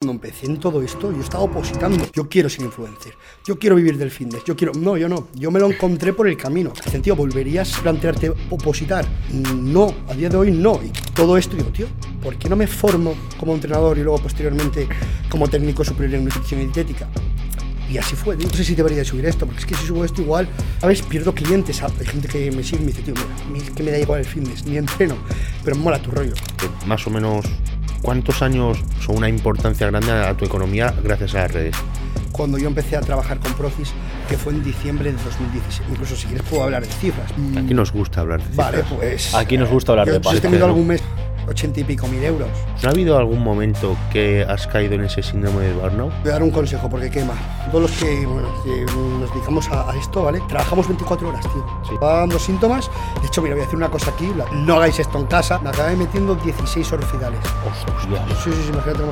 Cuando empecé en todo esto, yo estaba opositando. Yo quiero ser influencer. Yo quiero vivir del fitness. Yo quiero. No, yo no. Yo me lo encontré por el camino. Dicen, tío, ¿volverías a plantearte opositar? No, a día de hoy no. Y todo esto, digo, tío, ¿por qué no me formo como entrenador y luego posteriormente como técnico superior en nutrición y dietética? Y así fue. No sé si debería subir esto, porque es que si subo esto igual, a veces pierdo clientes. Hay gente que me sigue y me dice, tío, mira, que me da igual el fitness, ni entreno, pero mola tu rollo. Más o menos ¿Cuántos años son una importancia grande a tu economía gracias a las redes? Cuando yo empecé a trabajar con Profis, que fue en diciembre de 2016, incluso si quieres puedo hablar de cifras. Aquí nos gusta hablar de cifras. Vale, pues. Aquí nos gusta hablar yo, de he tenido algún mes ochenta y pico mil euros. ¿No ha habido algún momento que has caído en ese síndrome de burnout? Voy a dar un consejo porque quema. Todos los que, bueno, que nos dedicamos a, a, esto, ¿vale? Trabajamos 24 horas, tío. Sí. Va dando síntomas. De hecho, mira, voy a decir una cosa aquí. No hagáis esto en casa. Me acabé metiendo 16 orfidales. Hostia. Sí, sí, sí, imagínate.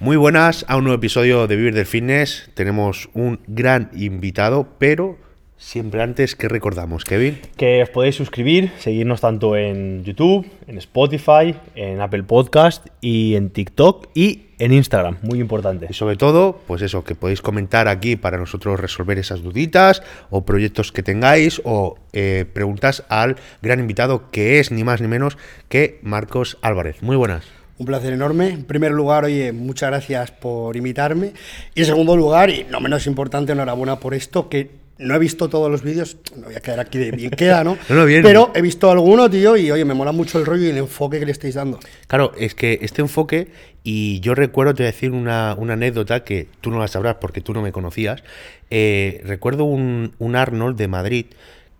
Muy buenas a un nuevo episodio de Vivir del Fitness. Tenemos un gran invitado, pero Siempre antes, ¿qué recordamos, Kevin? Que os podéis suscribir, seguirnos tanto en YouTube, en Spotify, en Apple Podcast y en TikTok y en Instagram, muy importante. Y sobre todo, pues eso, que podéis comentar aquí para nosotros resolver esas duditas o proyectos que tengáis o eh, preguntas al gran invitado que es ni más ni menos que Marcos Álvarez. Muy buenas. Un placer enorme. En primer lugar, oye, muchas gracias por invitarme. Y en segundo lugar, y no menos importante, enhorabuena por esto, que no he visto todos los vídeos, no voy a quedar aquí de bien queda, ¿no? no, no bien. Pero he visto alguno, tío, y oye, me mola mucho el rollo y el enfoque que le estáis dando. Claro, es que este enfoque, y yo recuerdo, te voy a decir una, una anécdota que tú no la sabrás porque tú no me conocías. Eh, recuerdo un, un Arnold de Madrid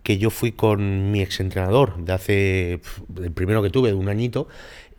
que yo fui con mi exentrenador de hace, el primero que tuve, de un añito,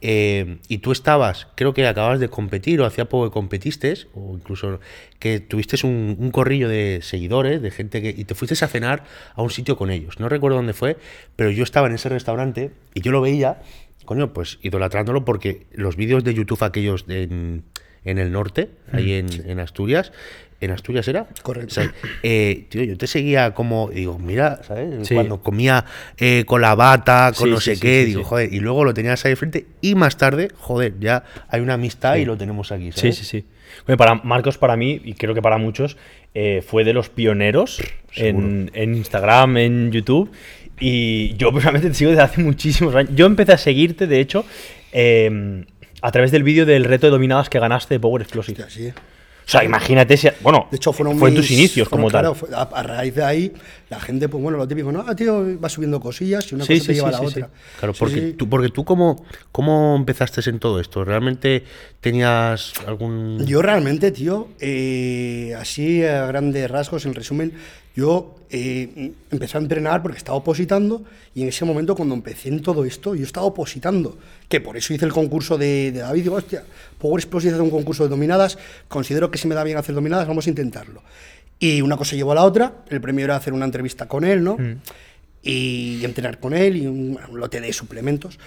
eh, y tú estabas, creo que acababas de competir o hacía poco que competiste, o incluso que tuviste un, un, corrillo de seguidores, de gente que. y te fuiste a cenar a un sitio con ellos. No recuerdo dónde fue, pero yo estaba en ese restaurante y yo lo veía, coño, pues idolatrándolo porque los vídeos de YouTube aquellos de, en, en, el norte, ahí en, sí. en Asturias, ¿En Asturias era? Correcto. O sea, eh, tío, yo te seguía como, digo, mira, ¿sabes? Sí. Cuando comía eh, con la bata, con Sí, no sé sí, qué, sí, sí, digo, sí. joder, y luego lo tenías ahí de frente y más tarde, joder, ya hay una amistad Sí. y lo tenemos aquí, Sí, ¿sabes? sí, sí. Bueno, para Marcos, para mí, y creo que para muchos, eh, fue de los pioneros en, en Instagram, en YouTube. Y yo personalmente te sigo desde hace muchísimos años. Yo empecé a seguirte, de hecho, eh, a través del vídeo del reto de dominadas que ganaste de Power Explosive. Hostia, sí. Sea, imagínate, si, bueno, De hecho, fueron fue en mis- tus inicios como claro, tal. fue- a, a raíz de ahí, la gente, pues bueno, lo típico, no, ah, tío, va subiendo cosillas y una Sí, cosa sí, te lleva sí, a la sí, sí. otra. Claro, Sí, porque sí. tú, porque tú cómo, cómo empezaste en todo esto? ¿Realmente tenías algún...? Yo realmente, tío, eh, así a grandes rasgos, en resumen, yo eh, empecé a entrenar porque estaba opositando y en ese momento cuando empecé en todo esto, yo estaba opositando, que por eso hice el concurso de, de David, digo, hostia, Power Explosive hace un concurso de dominadas, considero que se me da bien hacer dominadas, vamos a intentarlo. Y una cosa llevó a la otra, el premio era hacer una entrevista con él, ¿no? Y entrenar con él y un, un lote de suplementos.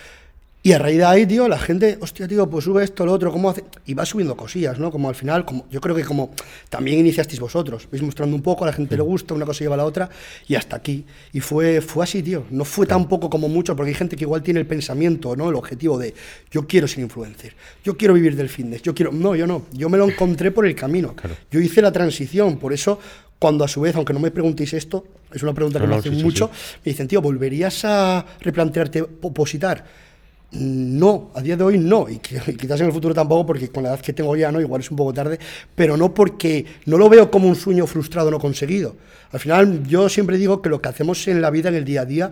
Y a raíz de ahí, tío, la gente, hostia, tío, pues sube esto, lo otro, ¿cómo hace? Y va subiendo cosillas, ¿no? Como al final, como yo creo que como también iniciasteis vosotros, vais mostrando un poco, a la gente le gusta, una cosa lleva a la otra, y hasta aquí. Y fue, fue así, tío. No fue tan poco como mucho, porque hay gente que igual tiene el pensamiento, ¿no? El objetivo de, yo quiero ser influencer, yo quiero vivir del fitness, yo quiero... No, yo no, yo me lo encontré por el camino. Yo hice la transición, por eso, cuando a su vez, aunque no me preguntéis esto, es una pregunta que No, me no, hacen sí, sí, mucho, me dicen, tío, ¿volverías a replantearte opositar? No, a día de hoy no, y, qui- y quizás en el futuro tampoco, porque con la edad que tengo ya, no, igual es un poco tarde, pero no porque no lo veo como un sueño frustrado no conseguido. Al final, yo siempre digo que lo que hacemos en la vida, en el día a día,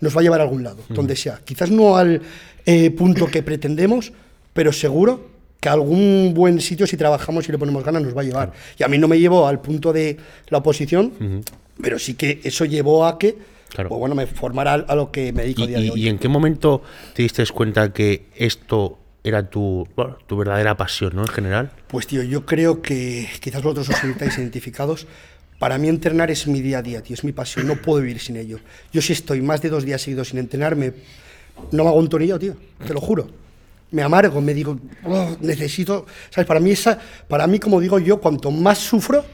nos va a llevar a algún lado, donde sea. Quizás no al eh, punto que pretendemos, pero seguro que a algún buen sitio, si trabajamos y le ponemos ganas, nos va a llevar. Y a mí no me llevó al punto de la oposición, pero sí que eso llevó a que, Claro. pues bueno, me formara a lo que me dedico ¿Y, a día de y- hoy. y en qué momento te diste cuenta que esto era tu, bueno, tu verdadera pasión, ¿no? En general. Pues tío, yo creo que quizás vosotros os sintáis identificados. Para mí entrenar es mi día a día, tío, es mi pasión, no puedo vivir sin ello. Yo si estoy más de dos días seguidos sin entrenarme, no me hago un tornillo, tío, te lo juro. Me amargo, me digo, "Oh, necesito, ¿sabes? Para mí, esa, para mí, como digo yo, cuanto más sufro,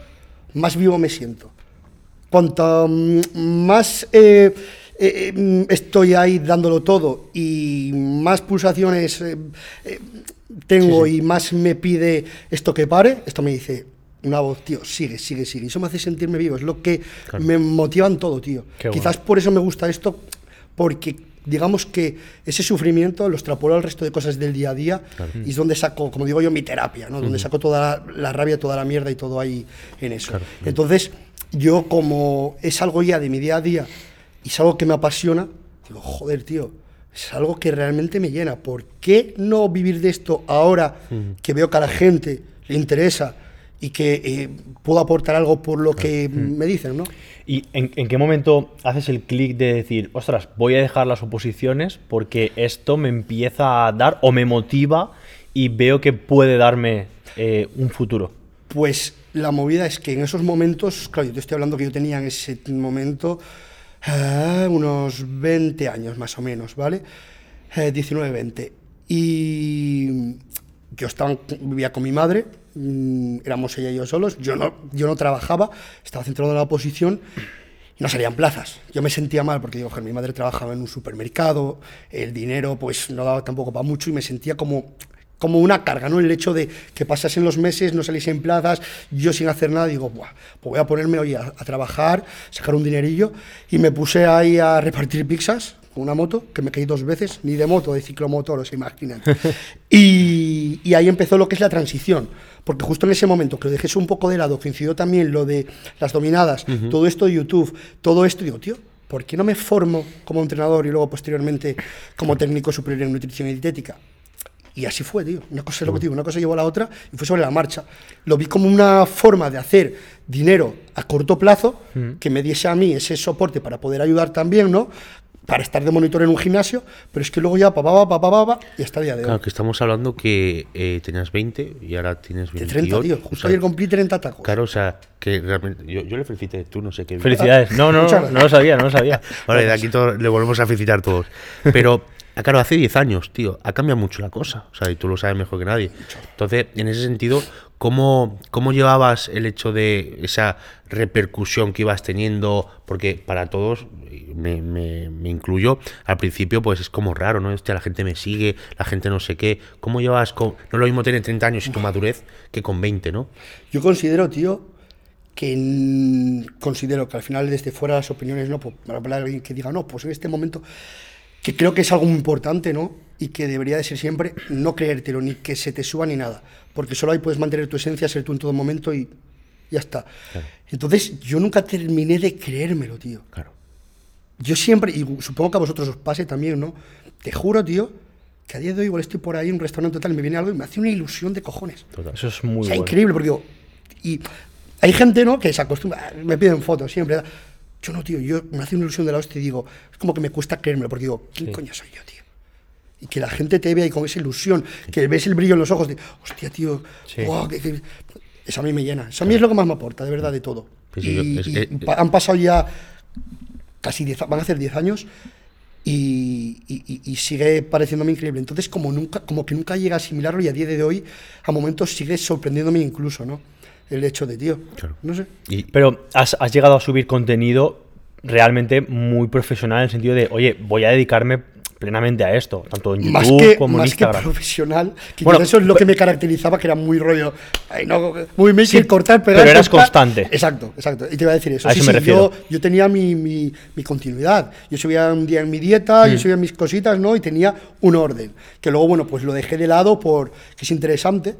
más vivo me siento. Cuanto mm, más eh, eh, eh, estoy ahí dándolo todo y más pulsaciones eh, tengo y más me pide esto que pare, esto me dice una voz, tío, sigue, sigue, sigue. Y eso me hace sentirme vivo, es lo que me motiva en todo, tío. Qué Quizás por eso me gusta esto, porque digamos que ese sufrimiento lo extrapolo al resto de cosas del día a día y es donde saco, como digo yo, mi terapia, ¿no? Donde saco toda la, la rabia, toda la mierda y todo ahí en eso. Entonces, yo como es algo ya de mi día a día y es algo que me apasiona, digo, joder, tío, es algo que realmente me llena. ¿Por qué no vivir de esto ahora que veo que a la gente le interesa y que eh, puedo aportar algo por lo que me dicen, ¿no? ¿Y en, en qué momento haces el clic de decir, ostras, voy a dejar las oposiciones porque esto me empieza a dar o me motiva y veo que puede darme eh, un futuro? Pues la movida es que en esos momentos, claro, yo te estoy hablando que yo tenía en ese momento ah, unos 20 años más o menos, ¿vale? Eh, 19, 20. Y yo estaba, vivía con mi madre, mm, éramos ella y yo solos, yo no, yo no trabajaba, estaba centrado en la oposición y no salían plazas. Yo me sentía mal porque digo, mi madre trabajaba en un supermercado, el dinero pues no daba tampoco para mucho y me sentía como como una carga, ¿no? El hecho de que pasasen los meses, no saliesen plazas, yo sin hacer nada, digo, Buah, pues voy a ponerme hoy a, a trabajar, sacar un dinerillo, y me puse ahí a repartir pizzas con una moto, que me caí dos veces, ni de moto, de ciclomotor, se imaginan. y, y ahí empezó lo que es la transición, porque justo en ese momento que lo dejé un poco de lado, coincidió también lo de las dominadas, todo esto de YouTube, todo esto, digo, tío, ¿por qué no me formo como entrenador y luego posteriormente como técnico superior en nutrición y dietética? Y así fue, tío. Una cosa es lo que te digo, una cosa llevó a la otra y fue sobre la marcha. Lo vi como una forma de hacer dinero a corto plazo que me diese a mí ese soporte para poder ayudar también, ¿no? Para estar de monitor en un gimnasio, pero es que luego ya papá, papá, papá, y hasta el día de hoy. Claro, que estamos hablando que eh, tenías 20 y ahora tienes De 28. 30, tío. o Justo sea, ayer cumplí 30 tacos. Claro, o sea, que realmente. Yo, yo le felicité, tú no sé qué. Felicidades. No, no, no, no lo sabía, no lo sabía. Vale, de aquí todo- le volvemos a felicitar todos. Pero, ah, claro, hace 10 años, tío, ha cambiado mucho la cosa. O sea, y tú lo sabes mejor que nadie. Entonces, en ese sentido, ¿cómo, cómo llevabas el hecho de esa repercusión que ibas teniendo? Porque para todos, me, me- me incluyo, al principio, pues es como raro, ¿no? Hostia, la gente me sigue, la gente no sé qué. ¿Cómo llevas con.? No es lo mismo tener 30 años y tu madurez que con 20, ¿no? Yo considero, tío, que considero que al final desde fuera las opiniones, no, pues, para hablar alguien que diga, no, pues en este momento, que creo que es algo muy importante, ¿no? Y que debería de ser siempre no creértelo, ni que se te suba ni nada, porque solo ahí puedes mantener tu esencia, ser tú en todo momento y ya está. Entonces, yo nunca terminé de creérmelo, tío. Claro. Yo siempre, y supongo que a vosotros os pase también, ¿no? Te juro, tío, que a día de hoy igual estoy por ahí en un restaurante total y me viene algo y me hace una ilusión de cojones. Eso es muy O sea, bueno. increíble, porque digo, y hay gente, ¿no? Que se acostumbra, me piden fotos siempre. Yo no, tío, yo me hace una ilusión de la hostia y digo, es como que me cuesta creérmelo, porque digo, ¿quién coño soy yo, tío? Y que la gente te vea y con esa ilusión, que ves el brillo en los ojos, de, hostia, tío, Sí. guau, que- que-". eso a mí me llena. Eso a mí es lo que más me aporta, de verdad, de todo. Pues sí, y, yo- es- y han pasado ya casi 10, van a hacer 10 años y, y- y- y sigue pareciéndome increíble. Entonces, como, nunca, como que nunca llega a asimilarlo y a día de hoy, a momentos sigue sorprendiéndome incluso, ¿no? El hecho de, tío, Claro. no sé. Y, Pero has, has llegado a subir contenido realmente muy profesional en el sentido de, oye, voy a dedicarme plenamente a esto, tanto en YouTube Más que, como en más que Instagram. profesional, que Bueno, quizás eso es lo que me caracterizaba, que era muy rollo, ay, no, muy Sí, cortar, pegar. pero eras cortar. constante. Exacto, exacto. Y te iba a decir eso. A Sí, eso me sí, refiero. Yo, yo tenía mi, mi, mi continuidad. Yo subía un día en mi dieta, Mm. yo subía mis cositas, ¿no? Y tenía un orden. Que luego, bueno, pues lo dejé de lado por que es interesante.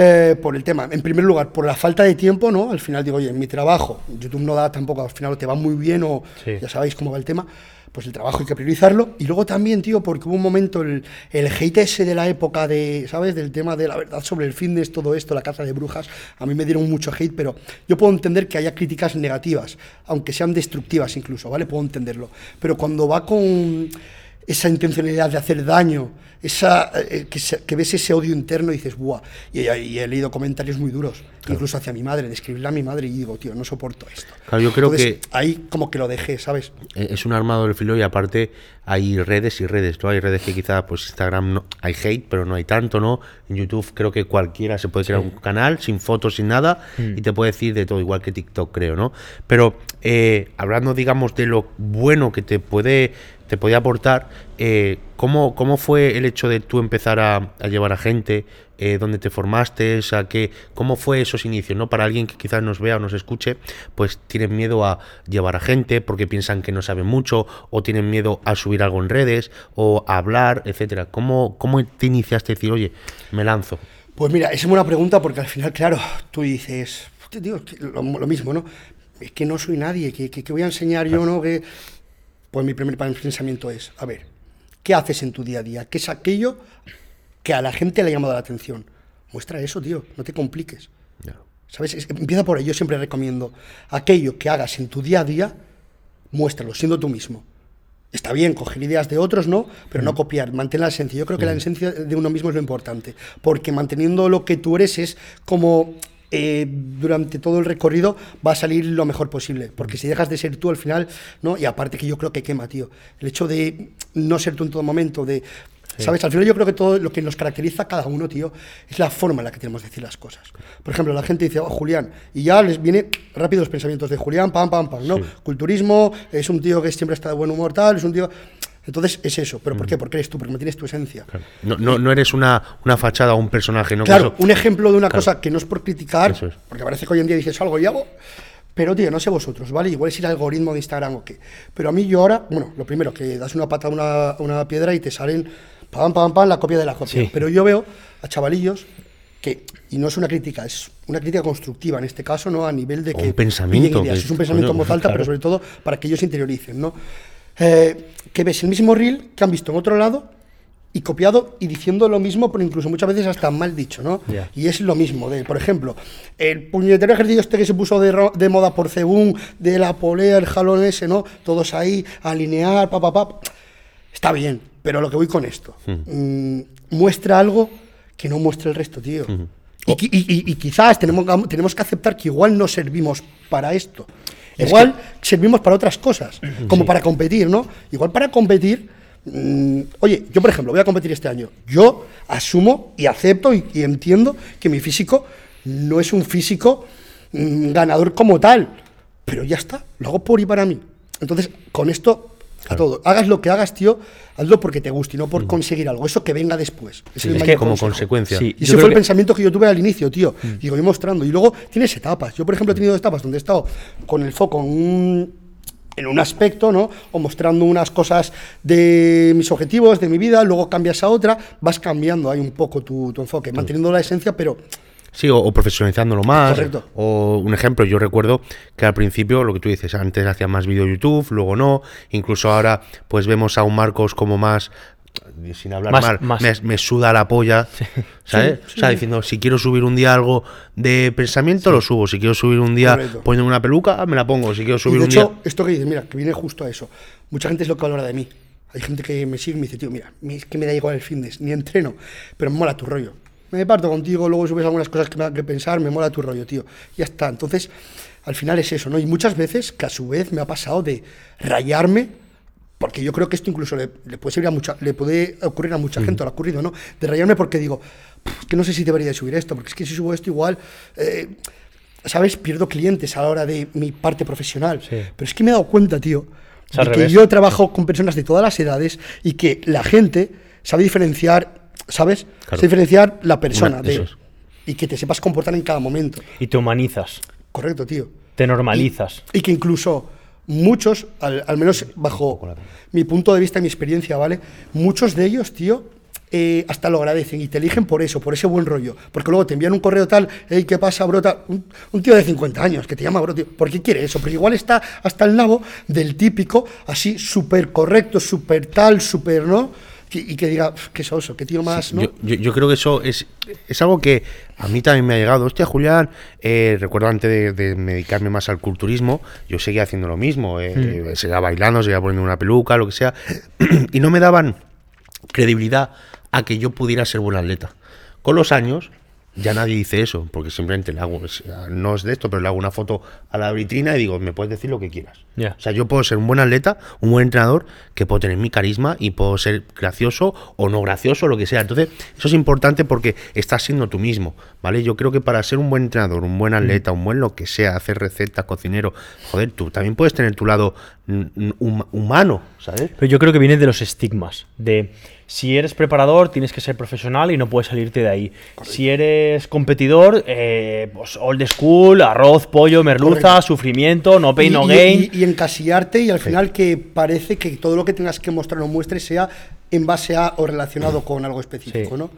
Eh, por el tema, en primer lugar, por la falta de tiempo, ¿no? Al final digo, oye, en mi trabajo, YouTube no da tampoco, al final te va muy bien o Sí. ya sabéis cómo va el tema, pues el trabajo hay que priorizarlo. Y luego también, tío, porque hubo un momento, el, el hate ese de la época de, ¿sabes? Del tema de la verdad sobre el fitness, todo esto, la caza de brujas, a mí me dieron mucho hate, pero yo puedo entender que haya críticas negativas, aunque sean destructivas incluso, ¿vale? Puedo entenderlo. Pero cuando va con esa intencionalidad de hacer daño, esa, eh, que, se- que ves ese odio interno y dices, ¡buah! Y, y he leído comentarios muy duros, incluso hacia mi madre, de escribirle a mi madre y digo, tío, no soporto esto. Claro, yo creo Entonces, que- Ahí como que lo dejé, ¿sabes? Eh, Es un armado del filo y aparte hay redes y redes, ¿no? Hay redes que quizá, pues Instagram no, hay hate, pero no hay tanto, ¿no? En YouTube creo que cualquiera se puede crear un canal sin fotos, sin nada, y te puede decir de todo, igual que TikTok, creo, ¿no? Pero eh, hablando, digamos, de lo bueno que te puede, te puede aportar, eh, ¿cómo, ¿cómo fue el hecho de tú empezar a, a llevar a gente? eh, dónde te formaste, cómo fue esos inicios, ¿no? Para alguien que quizás nos vea o nos escuche, pues tienen miedo a llevar a gente porque piensan que no saben mucho, o tienen miedo a subir algo en redes, o a hablar, etcétera. ¿Cómo, cómo te iniciaste a decir, oye, me lanzo? Pues mira, esa es buena pregunta porque al final, claro, tú dices, "Hostia, tío, que lo, lo mismo, ¿no? Es que no soy nadie, que, que- que voy a enseñar yo, ¿no? Que... Pues mi primer pensamiento es, a ver, ¿qué haces en tu día a día? ¿Qué es aquello que a la gente le ha llamado la atención? Muestra eso, tío, no te compliques. ¿Sabes? Es- empieza por ahí. Yo siempre recomiendo aquello que hagas en tu día a día, muéstralo, siendo tú mismo. Está bien coger ideas de otros, ¿no? Pero no copiar, mantén la esencia. Yo creo que la esencia de uno mismo es lo importante, porque manteniendo lo que tú eres es como eh, durante todo el recorrido va a salir lo mejor posible, porque si dejas de ser tú al final, ¿no? Y aparte que yo creo que quema, tío. El hecho de no ser tú en todo momento, de... ¿Sabes? Al final yo creo que todo lo que nos caracteriza a cada uno, tío, es la forma en la que tenemos de decir las cosas. Por ejemplo, la gente dice, oh, Julián, y ya les viene rápido los pensamientos de Julián, pam, pam, pam, ¿no? Culturismo, es un tío que siempre está de buen humor, tal, es un tío... Entonces es eso. ¿Pero por qué? Porque eres tú, porque mantienes tu esencia. No, no, no eres una, una fachada o un personaje, ¿no? Claro, un ejemplo de una Claro. cosa que no es por criticar, es. porque parece que hoy en día dices algo y hago, pero tío, no sé vosotros, ¿vale? Igual es el algoritmo de Instagram o qué. Pero a mí yo ahora, bueno, lo primero, que das una pata a una, una piedra y te salen, pam, pam, pam, la copia de la copia. Sí. Pero yo veo a chavalillos que, y no es una crítica, es una crítica constructiva en este caso, ¿no? A nivel de que... un pensamiento, pillen ideas. que- Es un pensamiento en voz alta, claro. pero sobre todo para que ellos interioricen, ¿no? Eh, que ves el mismo reel que han visto en otro lado y copiado y diciendo lo mismo, pero incluso muchas veces hasta mal dicho, ¿no? Ya. Y es lo mismo, de, por ejemplo, el puñetero ejercicio este que se puso de, de moda por Cebún, de la polea, el jalón ese, ¿no? Todos ahí, alinear, pa, pa, pa. Está bien, pero lo que voy con esto, mm, muestra algo que no muestra el resto, tío. y, qui- y- y- y quizás tenemos, tenemos que aceptar que igual no servimos para esto. Igual servimos para otras cosas, como para competir, ¿no? Igual para competir, mm, oye, yo por ejemplo voy a competir este año. Yo asumo y acepto y, y entiendo que mi físico no es un físico mm, ganador como tal, pero ya está, lo hago por y para mí. Entonces, con esto, a todo, hagas lo que hagas, tío, hazlo porque te guste y no por conseguir algo, eso que venga después. Es el es mayor que como consejo. consecuencia. Sí. Y Yo ese fue el que- pensamiento que yo tuve al inicio, tío. Y voy mostrando. Y luego tienes etapas. Yo, por ejemplo, he tenido etapas donde he estado con el foco en un, en un aspecto, ¿no? O mostrando unas cosas de mis objetivos, de mi vida, luego cambias a otra, vas cambiando ahí un poco tu, tu enfoque, manteniendo la esencia, pero Sí, o, o profesionalizándolo más. Correcto. O un ejemplo, yo recuerdo que al principio, lo que tú dices, antes hacía más vídeo YouTube, luego no. Incluso ahora, pues vemos a un Marcos como más. Sin hablar Más- mal, más- Me, me suda la polla, ¿sabes? Sí, o sea, diciendo, si quiero subir un día algo de pensamiento, lo subo. Si quiero subir un día Correcto. poniendo una peluca, me la pongo. Si quiero Y subir de un hecho, día. esto que dices, mira, que viene justo a eso. Mucha gente es lo que valora de mí. Hay gente que me sigue y me dice, tío, mira, es que me da igual el fitness, ni entreno, pero me mola tu rollo. Me parto contigo, luego subes algunas cosas que me dan que pensar, me mola tu rollo, tío. Ya está. Entonces, al final es eso, ¿no? Y muchas veces, que a su vez me ha pasado de rayarme, porque yo creo que esto incluso le, le puede servir a mucha, le puede ocurrir a mucha gente, o le ha ocurrido, ¿no? De rayarme porque digo, "Puf, es que no sé si debería de subir esto, porque es que si subo esto igual, eh, ¿sabes? Pierdo clientes a la hora de mi parte profesional. Sí. Pero es que me he dado cuenta, tío, de que yo trabajo con personas de todas las edades y que la gente sabe diferenciar, ¿sabes? Claro. Diferenciar la persona Una- de, es. y que te sepas comportar en cada momento. Y te humanizas, Correcto, tío. te normalizas. Y que incluso muchos, al, al menos bajo mi punto de vista y mi experiencia, ¿vale? Muchos de ellos, tío, eh, hasta lo agradecen y te eligen por eso, por ese buen rollo. Porque luego te envían un correo tal, hey, ¿qué pasa, bro? Tal. Un, un tío de 50 años que te llama, bro, tío. ¿Por qué quiere eso? Porque igual está hasta el nabo del típico, así, súper correcto, súper tal, súper, ¿no? Y que diga, "Uf, qué soso, qué tío más, ¿no? Yo, yo- yo creo que eso es, es algo que a mí también me ha llegado. Hostia, Julián, eh, recuerdo antes de, de dedicarme más al culturismo, yo seguía haciendo lo mismo. eh, Mm. eh, seguía bailando, seguía poniendo una peluca, lo que sea. y no me daban credibilidad a que yo pudiera ser buen atleta. Con los años, ya nadie dice eso, porque simplemente le hago, no es de esto, pero le hago una foto a la vitrina y digo, me puedes decir lo que quieras. O sea, yo puedo ser un buen atleta, un buen entrenador, que puedo tener mi carisma y puedo ser gracioso o no gracioso, lo que sea. Entonces, eso es importante porque estás siendo tú mismo, ¿vale? Yo creo que para ser un buen entrenador, un buen atleta, un buen lo que sea, hacer recetas, cocinero, joder, tú también puedes tener tu lado mm, mm, hum- humano, ¿sabes? Pero yo creo que viene de los estigmas. De si eres preparador, tienes que ser profesional y no puedes salirte de ahí. Si eres competidor, eh, pues old school, arroz, pollo, merluza, Correcto. sufrimiento, no pain, y, no y- gain. y- y encasillarte y al final que parece que todo lo que tengas que mostrar o muestres sea en base a o relacionado con algo específico, Sí. ¿no?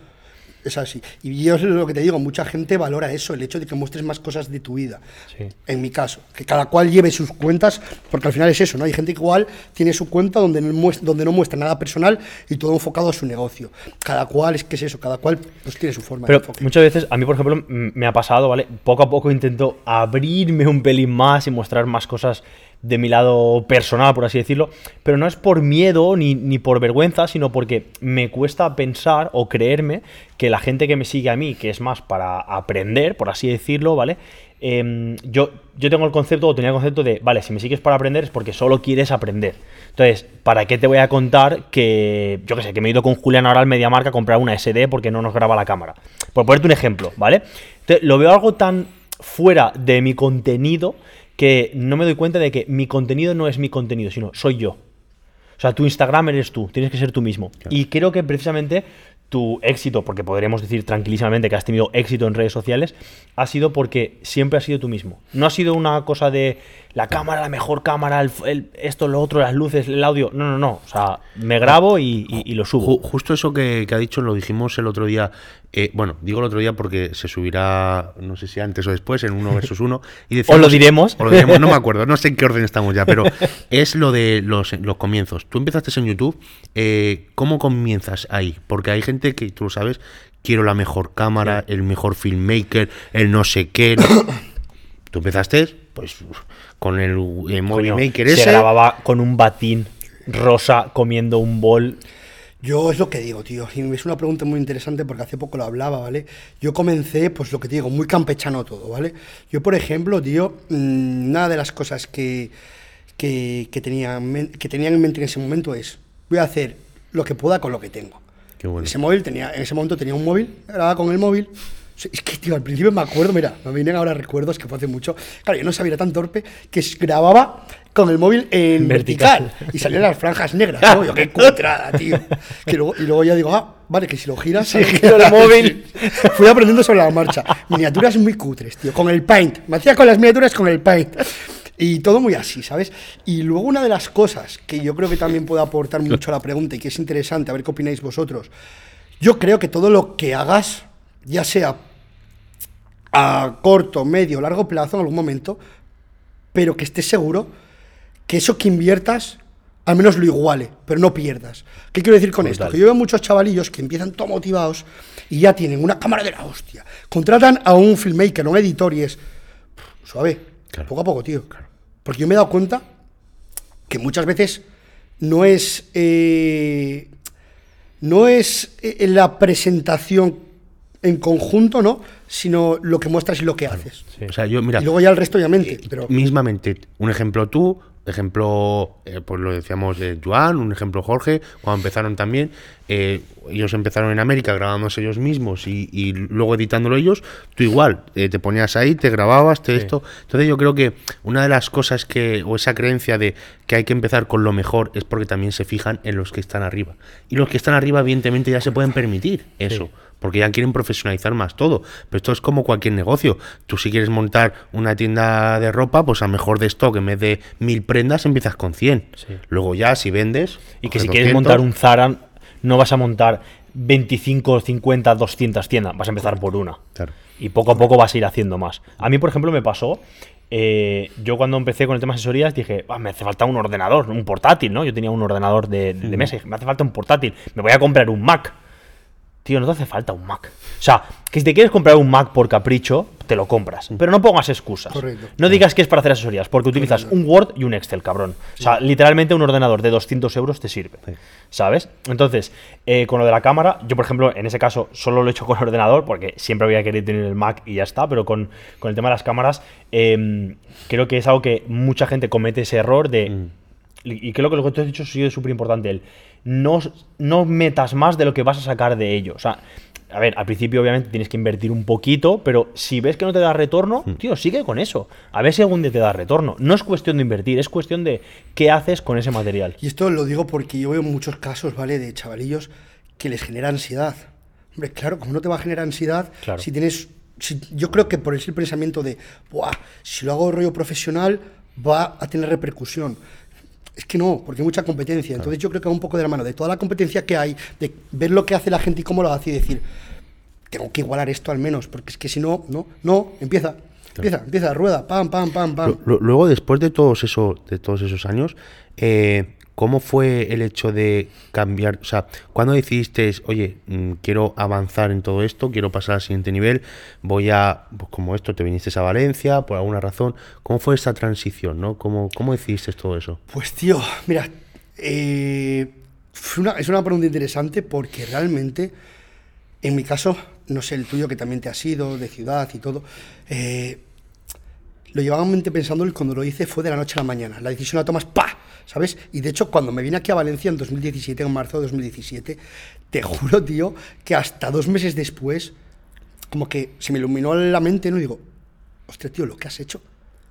Es así. Y yo es lo que te digo, mucha gente valora eso, el hecho de que muestres más cosas de tu vida. Sí. En mi caso, que cada cual lleve sus cuentas, porque al final es eso, ¿no? Hay gente que igual tiene su cuenta donde no muestra, donde no muestra nada personal y todo enfocado a su negocio. Cada cual es que es eso, cada cual pues tiene su forma Pero de muchas veces, a mí, por ejemplo, me ha pasado, ¿vale? Poco a poco intento abrirme un pelín más y mostrar más cosas de mi lado personal, por así decirlo. Pero no es por miedo ni, ni por vergüenza, sino porque me cuesta pensar o creerme que la gente que me sigue a mí, que es más para aprender, por así decirlo, ¿vale? Em, yo, yo tengo el concepto, o tenía el concepto de, vale, si me sigues para aprender es porque solo quieres aprender. Entonces, ¿para qué te voy a contar que, yo qué sé, que me he ido con Julián ahora al Mediamarca a comprar una SD porque no nos graba la cámara? Por ponerte un ejemplo, ¿vale? Entonces, lo veo algo tan fuera de mi contenido que no me doy cuenta de que mi contenido no es mi contenido, sino soy yo. O sea, tu Instagram eres tú, tienes que ser tú mismo. Y creo que precisamente tu éxito, porque podríamos decir tranquilísimamente que has tenido éxito en redes sociales, ha sido porque siempre has sido tú mismo. No ha sido una cosa de la cámara, la mejor cámara, el, el- esto, lo otro, las luces, el audio. No, no, no. O sea, me grabo y, y- y lo subo. Ju- justo eso que, que ha dicho lo dijimos el otro día. eh, bueno, digo el otro día porque se subirá, no sé si antes o después, en uno versus uno. Y Os lo diremos. o lo diremos, no me acuerdo, no sé en qué orden estamos ya, pero es lo de los, los comienzos. Tú empezaste en YouTube, eh, ¿cómo comienzas ahí? Porque hay gente que, tú lo sabes, quiero la mejor cámara, el mejor filmmaker, el no sé qué. Tú empezaste, pues, con el, eh, Movie Coño, Maker se ese. grababa con un batín rosa comiendo un bol. Yo es lo que digo, tío, y es una pregunta muy interesante porque hace poco lo hablaba, ¿vale? Yo comencé, pues lo que te digo, muy campechano todo, ¿vale? Yo, por ejemplo, tío, mm, una de las cosas que, que, que tenía, que tenía en mente en ese momento es, voy a hacer lo que pueda con lo que tengo. Qué bueno. Ese móvil tenía, en ese momento tenía un móvil, grababa con el móvil. Es que, tío, al principio me acuerdo, mira, me vienen ahora recuerdos que fue hace mucho. Claro, yo no sabía, era tan torpe que grababa con el móvil en Vertical. vertical, y salían las franjas negras. ¿no? Yo, qué cutrada, tío. Que luego- y luego ya digo, ah, vale, que si lo giras. Sí, giro el móvil. Fui aprendiendo sobre la marcha. Miniaturas muy cutres, tío. Con el paint. Me hacía con las miniaturas con el paint. Y todo muy así, ¿sabes? Y luego una de las cosas que yo creo que también puede aportar mucho a la pregunta y que es interesante, a ver qué opináis vosotros. Yo creo que todo lo que hagas, ya sea a corto, medio, largo plazo en algún momento, pero que estés seguro que eso que inviertas al menos lo iguale, pero no pierdas. ¿Qué quiero decir con esto? Que yo veo muchos chavalillos que empiezan todo motivados y ya tienen una cámara de la hostia. Contratan a un filmmaker, a un editor y es suave, Claro. poco a poco, tío. Porque yo me he dado cuenta que muchas veces no es eh, no es eh, la presentación en conjunto, ¿no? Sino lo que muestras y lo que haces. Sí. O sea, yo, mira, Y luego ya el resto, obviamente. Pero mismamente, un ejemplo tú, ejemplo, eh, pues lo decíamos de Joan, un ejemplo Jorge, cuando empezaron también, eh, ellos empezaron en América grabándose ellos mismos y, y luego editándolo ellos, tú igual, eh, te ponías ahí, te grababas, te Sí. esto. Entonces yo creo que una de las cosas que, o esa creencia de que hay que empezar con lo mejor es porque también se fijan en los que están arriba. Y los que están arriba, evidentemente, ya se pueden permitir eso. Sí. Porque ya quieren profesionalizar más todo. Pero esto es como cualquier negocio. Tú si quieres montar una tienda de ropa, pues a mejor de stock, en vez de mil prendas, empiezas con 100. Sí. Luego ya, si vendes... Y que si quieres 200, montar un Zara, no vas a montar 25, 50, 200 tiendas, vas a empezar por una. Claro. Y poco a poco vas a ir haciendo más. A mí, por ejemplo, me pasó eh, yo cuando empecé con el tema de asesorías dije, "Ah, me hace falta un ordenador, un portátil, ¿no? Yo tenía un ordenador de, de mesa y dije, me hace falta un portátil, me voy a comprar un Mac. Tío, no te hace falta un Mac. O sea, que si te quieres comprar un Mac por capricho, te lo compras. Pero no pongas excusas. Correcto. No digas que es para hacer asesorías, porque utilizas un Word y un Excel, cabrón. O sea, literalmente un ordenador de 200 euros te sirve. ¿Sabes? Entonces, eh, con lo de la cámara, yo por ejemplo, en ese caso, solo lo he hecho con ordenador, porque siempre había querido tener el Mac y ya está, pero con, con el tema de las cámaras, eh, creo que es algo que mucha gente comete ese error de... Y y creo que lo que tú has dicho ha sido súper importante, el no, no metas más de lo que vas a sacar de ello. O sea, a ver, al principio obviamente tienes que invertir un poquito, pero si ves que no te da retorno, tío, sigue con eso. A ver si algún día te da retorno. No es cuestión de invertir, es cuestión de qué haces con ese material. Y esto lo digo porque yo veo muchos casos, ¿vale? De chavalillos que les genera ansiedad. Hombre, claro, como no te va a generar ansiedad, Claro. si tienes. si- yo creo que por ese pensamiento de, Buah, si lo hago rollo profesional, va a tener repercusión. Es que no, porque hay mucha competencia. Entonces yo creo que va un poco de la mano de toda la competencia que hay, de ver lo que hace la gente y cómo lo hace y decir, tengo que igualar esto al menos, porque es que si no, no, no, empieza, empieza, empieza, rueda, pam, pam, pam, pam. Lu- lu- Luego, después de todos, eso, de todos esos años, eh, ¿cómo fue el hecho de cambiar? O sea, ¿cuándo decidiste, oye, mm, quiero avanzar en todo esto, quiero pasar al siguiente nivel, voy a, pues como esto, te viniste a Valencia por alguna razón? ¿Cómo fue esa transición, no? ¿Cómo, cómo decidiste todo eso? Pues tío, mira, eh, es una pregunta interesante porque realmente, en mi caso, no sé el tuyo que también te ha sido, de ciudad y todo, eh, lo llevaba en mente pensando cuando lo hice fue de la noche a la mañana. La decisión la tomas, ¡pa! ¿Sabes? Y de hecho, cuando me vine aquí a Valencia en 2017, en marzo de 2017, te juro, tío, que hasta dos meses después, como que se me iluminó la mente, ¿no? Y digo, hostia, tío, lo que has hecho.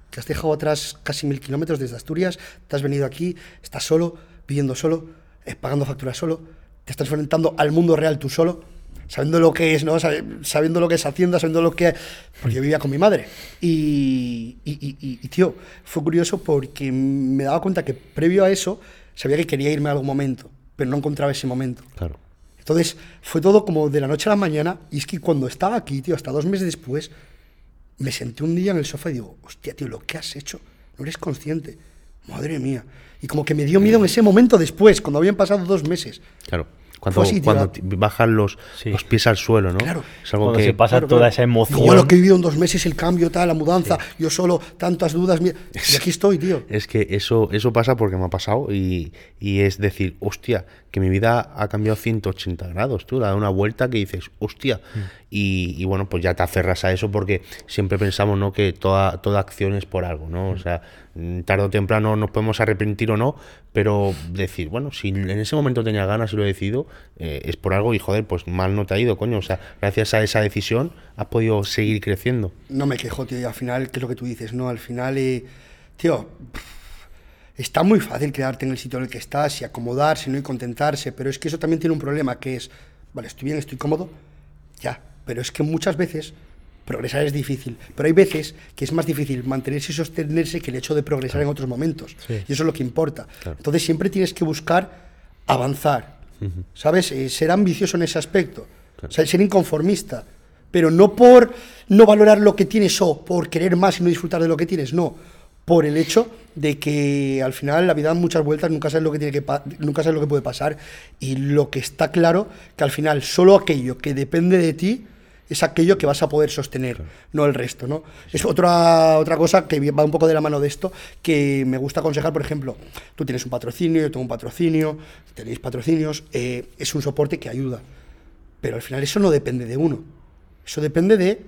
Que has dejado atrás casi mil kilómetros desde Asturias, te has venido aquí, estás solo, viviendo solo, eh, pagando facturas solo, te estás enfrentando al mundo real tú solo, sabiendo lo que es, ¿no? Sabiendo lo que es Hacienda, sabiendo lo que... Porque yo vivía con mi madre. Y, y, y- y, y, tío, fue curioso porque me daba cuenta que previo a eso sabía que quería irme a algún momento, pero no encontraba ese momento. Claro. Entonces fue todo como de la noche a la mañana y es que cuando estaba aquí, tío, hasta dos meses después, me senté un día en el sofá y digo, hostia, tío, lo que has hecho, no eres consciente. Madre mía. Y como que me dio miedo en ese momento después, cuando habían pasado dos meses. Claro. Cuando, así, cuando bajan los, Sí. los pies al suelo, ¿no? Claro. Es algo Cuando que... se pasa Claro, toda esa emoción. Digo, lo que he vivido en dos meses, el cambio, tal, la mudanza, yo solo, tantas dudas. mira, Y aquí estoy, tío. Es que eso, eso pasa porque me ha pasado y, y es decir, hostia, que mi vida ha cambiado 180 grados, tú, le dado una vuelta que dices, hostia, y, y bueno, pues ya te aferras a eso porque siempre pensamos, ¿no? Que toda, toda acción es por algo, ¿no? O sea, mm, tarde o temprano nos podemos arrepentir o no, pero decir, bueno, si en ese momento tenía ganas y lo he decidido, eh, es por algo y joder, pues mal no te ha ido, coño, o sea, gracias a esa decisión has podido seguir creciendo. No me quejo, tío. Y al final, ¿qué es lo que tú dices? No, al final, eh, tío, está muy fácil quedarte en el sitio en el que estás y acomodarse, ¿no? Y contentarse, pero es que eso también tiene un problema, que es, vale, estoy bien, estoy cómodo, ya, pero es que muchas veces progresar es difícil, pero hay veces que es más difícil mantenerse y sostenerse que el hecho de progresar en otros momentos, y eso es lo que importa. Entonces siempre tienes que buscar avanzar, ¿sabes? Eh, ser ambicioso en ese aspecto, o sea, ser inconformista, pero no por no valorar lo que tienes o por querer más y no disfrutar de lo que tienes, no, por el hecho de que al final la vida da muchas vueltas, nunca sabes lo que tiene que nunca sabes lo que puede pasar y lo que está claro que al final solo aquello que depende de ti es aquello que vas a poder sostener, no el resto, ¿no? Es otra, otra cosa que va un poco de la mano de esto, que me gusta aconsejar, por ejemplo, tú tienes un patrocinio, yo tengo un patrocinio, tenéis patrocinios, eh, es un soporte que ayuda, pero al final eso no depende de uno, eso depende de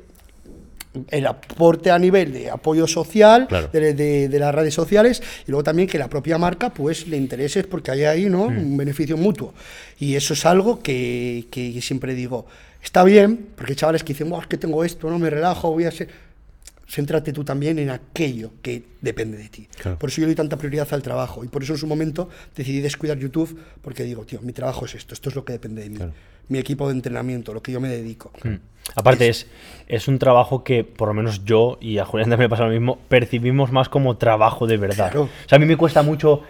el aporte a nivel de apoyo social Claro. de, de- de las redes sociales y luego también que la propia marca pues le interese porque hay ahí ¿no? un beneficio mutuo y eso es algo que, que siempre digo está bien porque hay chavales que dicen "Buah, es que tengo esto no me relajo voy a ser céntrate tú también en aquello que depende de ti. Claro. Por eso yo doy tanta prioridad al trabajo y por eso en su momento decidí descuidar YouTube porque digo, tío, mi trabajo es esto, esto es lo que depende de mí. Mi equipo de entrenamiento, lo que yo me dedico. Mm. Aparte, es, es un trabajo que, por lo menos yo y a Julián también me pasa lo mismo, percibimos más como trabajo de verdad. Claro. O sea, a mí me cuesta mucho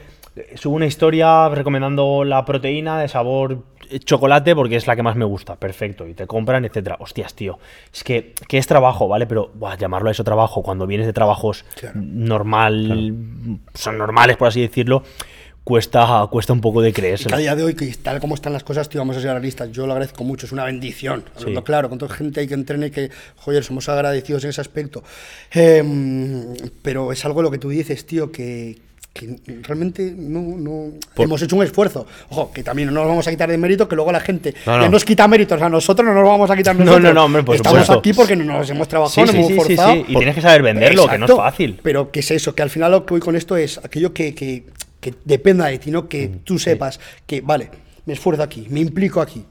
subo una historia recomendando la proteína de sabor chocolate porque es la que más me gusta, perfecto, y te compran, etcétera. Hostias, tío, es que, que es trabajo, ¿vale? Pero buah, llamarlo a eso trabajo cuando vienes de trabajos Claro. normal, son normales, por así decirlo, cuesta, cuesta un poco de Y que a día de hoy, que tal como están las cosas, tío, vamos a ser realistas. Yo lo agradezco mucho, es una bendición. Hablando Sí. claro, con toda gente que entrene que, joder, somos agradecidos en ese aspecto. Em, pero es algo lo que tú dices, tío, que, que realmente no, no Por- hemos hecho un esfuerzo. Ojo, que también no nos vamos a quitar de mérito, que luego la gente No, ya no. nos quita méritos a nosotros, no nos vamos a quitar No, nosotros. no, no, hombre, por Estamos supuesto. aquí porque nos hemos trabajado, Sí, nos sí, hemos sí, sí, forzado. sí. Y tienes que saber venderlo, que no es fácil. Pero que es eso, que al final lo que voy con esto es aquello que, que- que dependa de ti, ¿no? Que Mm, tú sepas que, vale, me esfuerzo aquí, me implico aquí.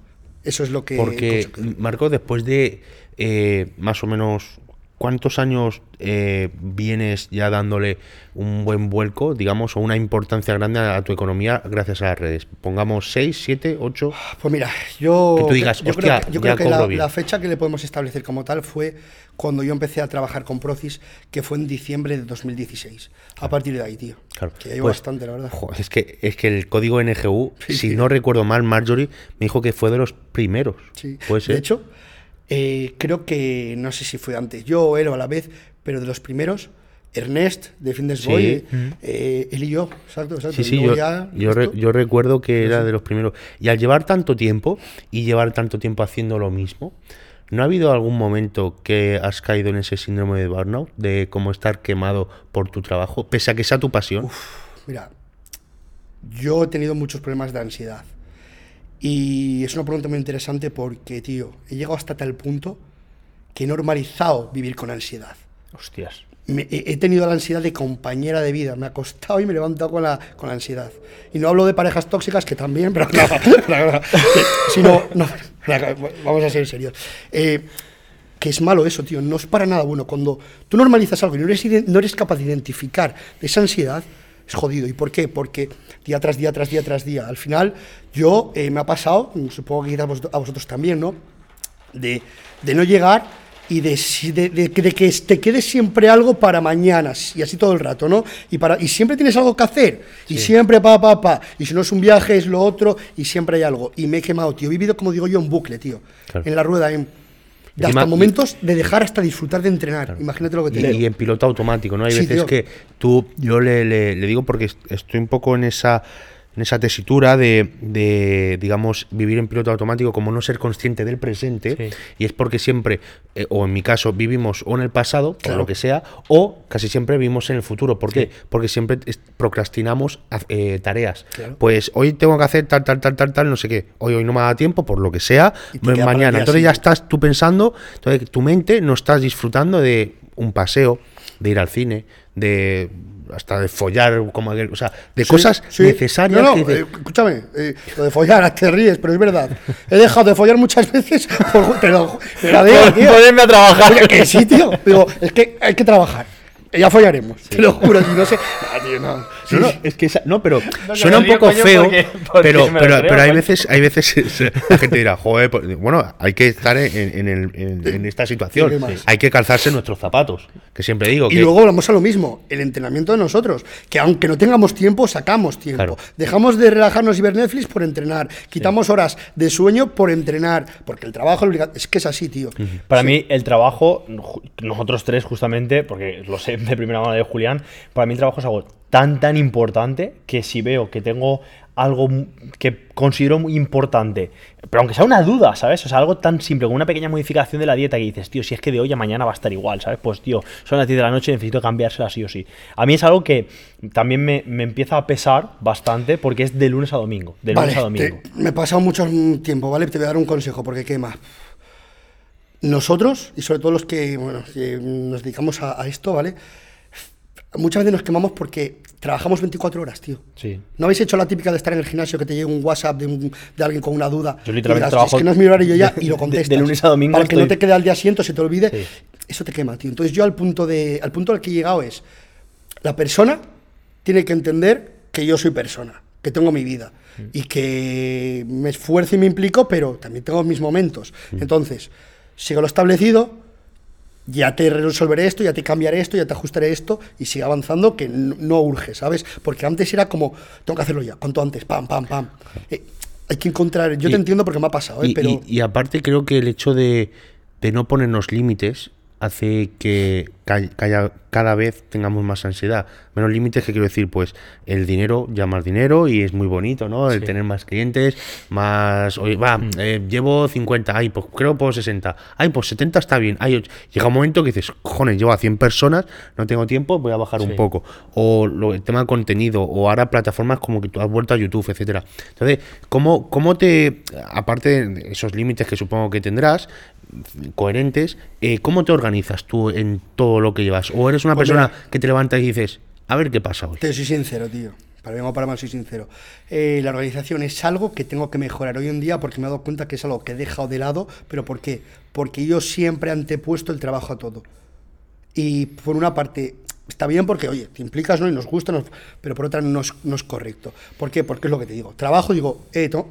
Eso es lo que... Porque, Marco, después de eh, más o menos cuántos años eh, vienes ya dándole un buen vuelco, digamos, o una importancia grande a, tu economía gracias a las redes. Pongamos 6, 7, 8. Pues mira, yo, Que tú digas, yo "Hostia, creo que, yo creo que la, bien". la fecha que le podemos establecer como tal fue cuando yo empecé a trabajar con Procis, que fue en diciembre de 2016. A partir de ahí, tío. Claro. Que llevo Pues, bastante, la verdad. jo, es, que, es que el código NGU, Sí, si sí. no recuerdo mal, Marjorie me dijo que fue de los primeros. Sí. ¿Puede ser? De hecho, eh, creo que, no sé si fue antes, yo o él o a la vez, pero de los primeros, Ernest de Sí. Boy, eh, él y yo, exacto, exacto. Sí, sí, yo, ya yo, re- yo recuerdo que era de los primeros. Y al llevar tanto tiempo y llevar tanto tiempo haciendo lo mismo, ¿no ha habido algún momento que has caído en ese síndrome de burnout? De cómo estar quemado por tu trabajo, pese a que sea tu pasión. Mira, yo he tenido muchos problemas de ansiedad. Y es una pregunta muy interesante porque, tío, he llegado hasta tal punto que he normalizado vivir con ansiedad. Hostias. Me- he, he tenido la ansiedad de compañera de vida. Me ha acostado y me he levantado con la, con la ansiedad. Y no hablo de parejas tóxicas, que también, pero no, no, sino, vamos a ser serios. Eh, que es malo eso, tío. No es para nada bueno. Cuando tú normalizas algo y no eres, no eres capaz de identificar esa ansiedad, es jodido. ¿Y por qué? Porque día tras día, tras día, tras día. Al final, yo eh, me ha pasado, supongo que quizás vos- a vosotros también, ¿no? de, de no llegar y de, de, de que- te quede siempre algo para mañana, y así todo el rato, ¿no? Y, para, y siempre tienes algo que hacer, y siempre pa, pa, pa, y si no es un viaje es lo otro, y siempre hay algo. Y me he quemado, tío, he vivido, como digo yo, en bucle, tío, Claro. en la rueda, en, de hasta momentos de dejar hasta disfrutar de entrenar, imagínate lo que te Y, digo. y en piloto automático, ¿no? Hay Sí, veces tío. que tú, yo le, le- le digo porque est- estoy un poco en esa en esa tesitura de, de, digamos, vivir en piloto automático como no ser consciente del presente, Sí. y es porque siempre, eh, o en mi caso, vivimos o en el pasado, por Claro. lo que sea, o casi siempre vivimos en el futuro. ¿Por qué? Porque siempre procrastinamos eh, tareas. Claro. Pues hoy tengo que hacer tal, tal, tal, tal, tal, no sé qué. Hoy, hoy no me da tiempo, por lo que sea, mañana. Entonces ya estás tú pensando, entonces tu mente no estás disfrutando de un paseo, de ir al cine, de hasta de follar, como aquel- o sea, de Sí, cosas sí. necesarias. No, no, que eh, escúchame, eh, lo de follar, te ríes, pero es verdad. He dejado de follar muchas veces por, te lo digo, tío. A trabajar. Oye, que sí, tío. Digo, es que hay que trabajar. Ya follaremos, te lo juro. No sé. Ah, tío, no. Sí, no, no, es que esa- no, pero No, que suena un poco feo, porque- porque pero, pero, creo, pero hay veces, hay veces la gente dirá, joder, pues, bueno, hay que estar en, en el- en- en esta situación, hay que calzarse nuestros zapatos, que siempre digo Y que luego vamos a lo mismo, el entrenamiento de nosotros, que aunque no tengamos tiempo, sacamos tiempo. Claro. Dejamos de relajarnos y ver Netflix por entrenar, quitamos horas de sueño por entrenar, porque el trabajo es que es así, tío. Para mí, el trabajo, nosotros tres justamente, porque lo sé de primera mano de Julián, para mí el trabajo es algo tan, tan importante que si veo que tengo algo que considero muy importante, pero aunque sea una duda, ¿sabes? O sea, algo tan simple como una pequeña modificación de la dieta que dices, tío, si es que de hoy a mañana va a estar igual, ¿sabes? Pues, tío, son las 10 de la noche y necesito cambiársela sí o sí. A mí es algo que también me, me empieza a pesar bastante porque es de lunes a domingo. De lunes a Vale, domingo. te- me he pasado mucho tiempo, ¿vale? Te voy a dar un consejo, porque quema. Nosotros, y sobre todo los que, bueno, que nos dedicamos a, a esto, ¿vale? Muchas veces nos quemamos porque trabajamos 24 horas, tío. Sí. ¿No habéis hecho la típica de estar en el gimnasio que te llegue un WhatsApp de, un- de alguien con una duda? Yo literalmente y digas, trabajo Es que no es mi horario ya y lo de- contestas. de lunes a domingo Para que no te quede al día siguiente se te olvide. Sí. Eso te quema, tío. Entonces yo al punto, de, al punto al que he llegado es, la persona tiene que entender que yo soy persona, que tengo mi vida Mm. y que me esfuerzo y me implico, pero también tengo mis momentos. Mm. Entonces, sigo lo establecido, ya te resolveré esto, ya te cambiaré esto, ya te ajustaré esto y sigue avanzando que no, no urge, ¿sabes? Porque antes era como, tengo que hacerlo ya, cuanto antes, pam, pam, pam. Eh, hay que encontrar, yo Y- te entiendo porque me ha pasado, ¿eh? Y, pero y- y aparte creo que el hecho de, de no ponernos límites hace que cada vez tengamos más ansiedad. Menos límites que quiero decir, pues el dinero ya más dinero y es muy bonito, ¿no? El Sí. tener más clientes, más... Oye, va, eh, llevo 50, ay, pues creo por 60, ay, pues 70 está bien. Ay, llega un momento que dices, cojones, llevo a 100 personas, no tengo tiempo, voy a bajar un poco. O lo- el tema de contenido, o ahora plataformas como que tú has vuelto a YouTube, etcétera. Entonces, ¿cómo, cómo te, aparte de esos límites que supongo que tendrás, coherentes, eh, ¿cómo te organizas tú en todo lo que llevas? ¿O eres una Pues persona mira. que te levantas y dices, a ver qué pasa hoy? Te soy sincero, tío. Para o para mal, soy sincero. Eh, la organización es algo que tengo que mejorar hoy en día porque me he dado cuenta que es algo que he dejado de lado. ¿Pero por qué? Porque yo siempre he antepuesto el trabajo a todo. Y por una parte, está bien porque, oye, te implicas, ¿no? Y nos gusta, nos- pero por otra no es, no es correcto. ¿Por qué? Porque es lo que te digo. Trabajo, digo, eh, to-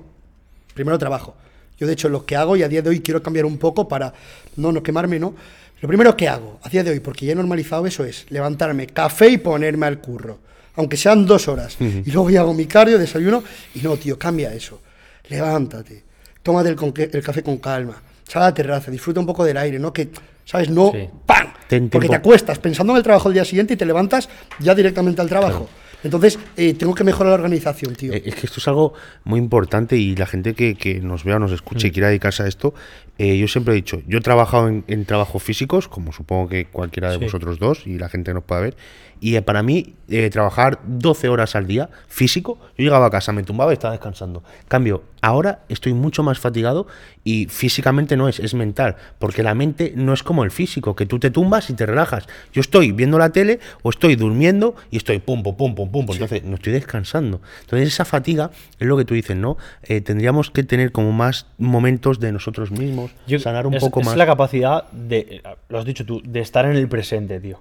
primero trabajo. Yo, de hecho, lo que hago y a día de hoy quiero cambiar un poco para no, no quemarme, ¿no? Lo primero que hago a día de hoy, porque ya he normalizado eso, es levantarme, café y ponerme al curro. Aunque sean dos horas. Y luego ya hago mi cardio, desayuno. Y no, tío, cambia eso. Levántate. Tómate el, café con calma. Sal a la terraza, disfruta un poco del aire, ¿no? Que, ¿sabes? No, Sí. ¡pam! Ten Porque te acuestas pensando en el trabajo del día siguiente y te levantas ya directamente al trabajo. Entonces, eh, tengo que mejorar la organización, tío. Eh, Es que esto es algo muy importante y la gente que, que nos vea, nos escuche Mm. y quiera dedicarse a esto, eh, yo siempre he dicho, yo he trabajado en, en trabajos físicos, como supongo que cualquiera de Sí. vosotros dos y la gente nos pueda ver, y eh, para mí eh, trabajar 12 horas al día físico, yo llegaba a casa, me tumbaba y estaba descansando. Cambio, ahora estoy mucho más fatigado y físicamente no es, es mental, porque la mente no es como el físico, que tú te tumbas y te relajas. Yo estoy viendo la tele o estoy durmiendo y estoy pum, pum, pum, pum, pum, pum. entonces no estoy descansando. Entonces esa fatiga es lo que tú dices, ¿no? Tendríamos que tener como más momentos de nosotros mismos, sanar un es, poco es más. la capacidad de, lo has dicho tú, de estar en el presente, tío.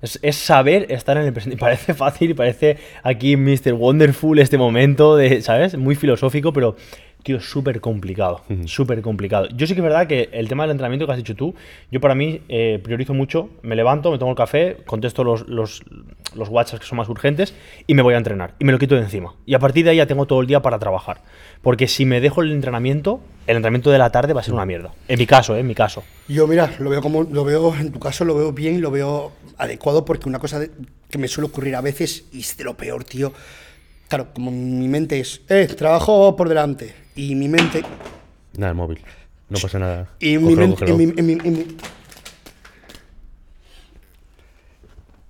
Es, es saber estar en el presente. Parece fácil y parece aquí Mr. Wonderful este momento, de, ¿sabes? Muy filosófico, pero, tío, es súper complicado. Súper complicado. Yo sí que es verdad que el tema del entrenamiento que has dicho tú, yo para mí eh, priorizo mucho. Me levanto, me tomo el café, contesto los, los, los WhatsApps que son más urgentes y me voy a entrenar. Y me lo quito de encima. Y a partir de ahí ya tengo todo el día para trabajar. Porque si me dejo el entrenamiento, el entrenamiento de la tarde va a ser una mierda. En mi caso, ¿eh? En mi caso. Yo, mira, lo veo como, lo veo, en tu caso lo veo bien y lo veo adecuado porque una cosa de- que me suele ocurrir a veces y es de lo peor, tío. Claro, como mi mente es, eh, trabajo por delante y mi mente, Nada, el móvil. No pasa nada. y mi mente, en mi, en mi- en mi-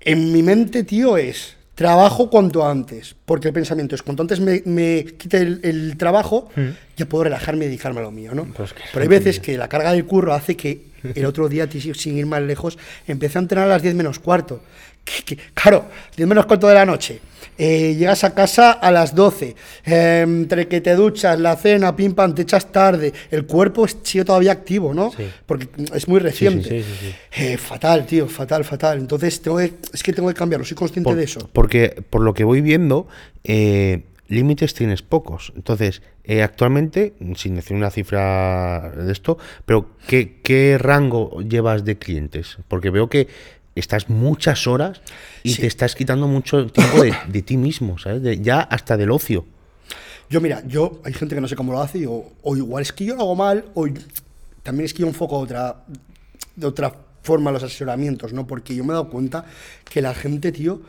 en mi mente, tío, es trabajo cuanto antes, porque el pensamiento es cuanto antes me, me quite el, el trabajo, ya puedo relajarme y dedicarme a lo mío, ¿no? Pues Pero hay veces que la carga del curro hace que el otro día, sin ir más lejos, empecé a entrenar a las 10 menos cuarto. Que- que- claro, 10 menos cuarto de la noche. Eh, llegas a casa a las 12. eh, entre que te duchas, la cena, pim pam, te echas tarde. El cuerpo sigue todavía activo, ¿no? Sí. Porque es muy reciente. sí, sí, sí. Eh, fatal, tío, fatal, fatal. Entonces tengo que- es que tengo que cambiarlo, soy consciente Por- de eso. Porque por lo que voy viendo, eh, límites tienes pocos. Entonces, eh, actualmente, sin decir una cifra de esto, pero ¿qué, qué rango llevas de clientes? Porque veo que estás muchas horas y Sí. te estás quitando mucho tiempo de, de ti mismo, ¿sabes? De- ya hasta del ocio. Yo, mira, yo, hay gente que no sé cómo lo hace, y digo, o igual es que yo lo hago mal, o también es que yo enfoco otra, de otra forma los asesoramientos, ¿no? Porque yo me he dado cuenta que la gente, tío,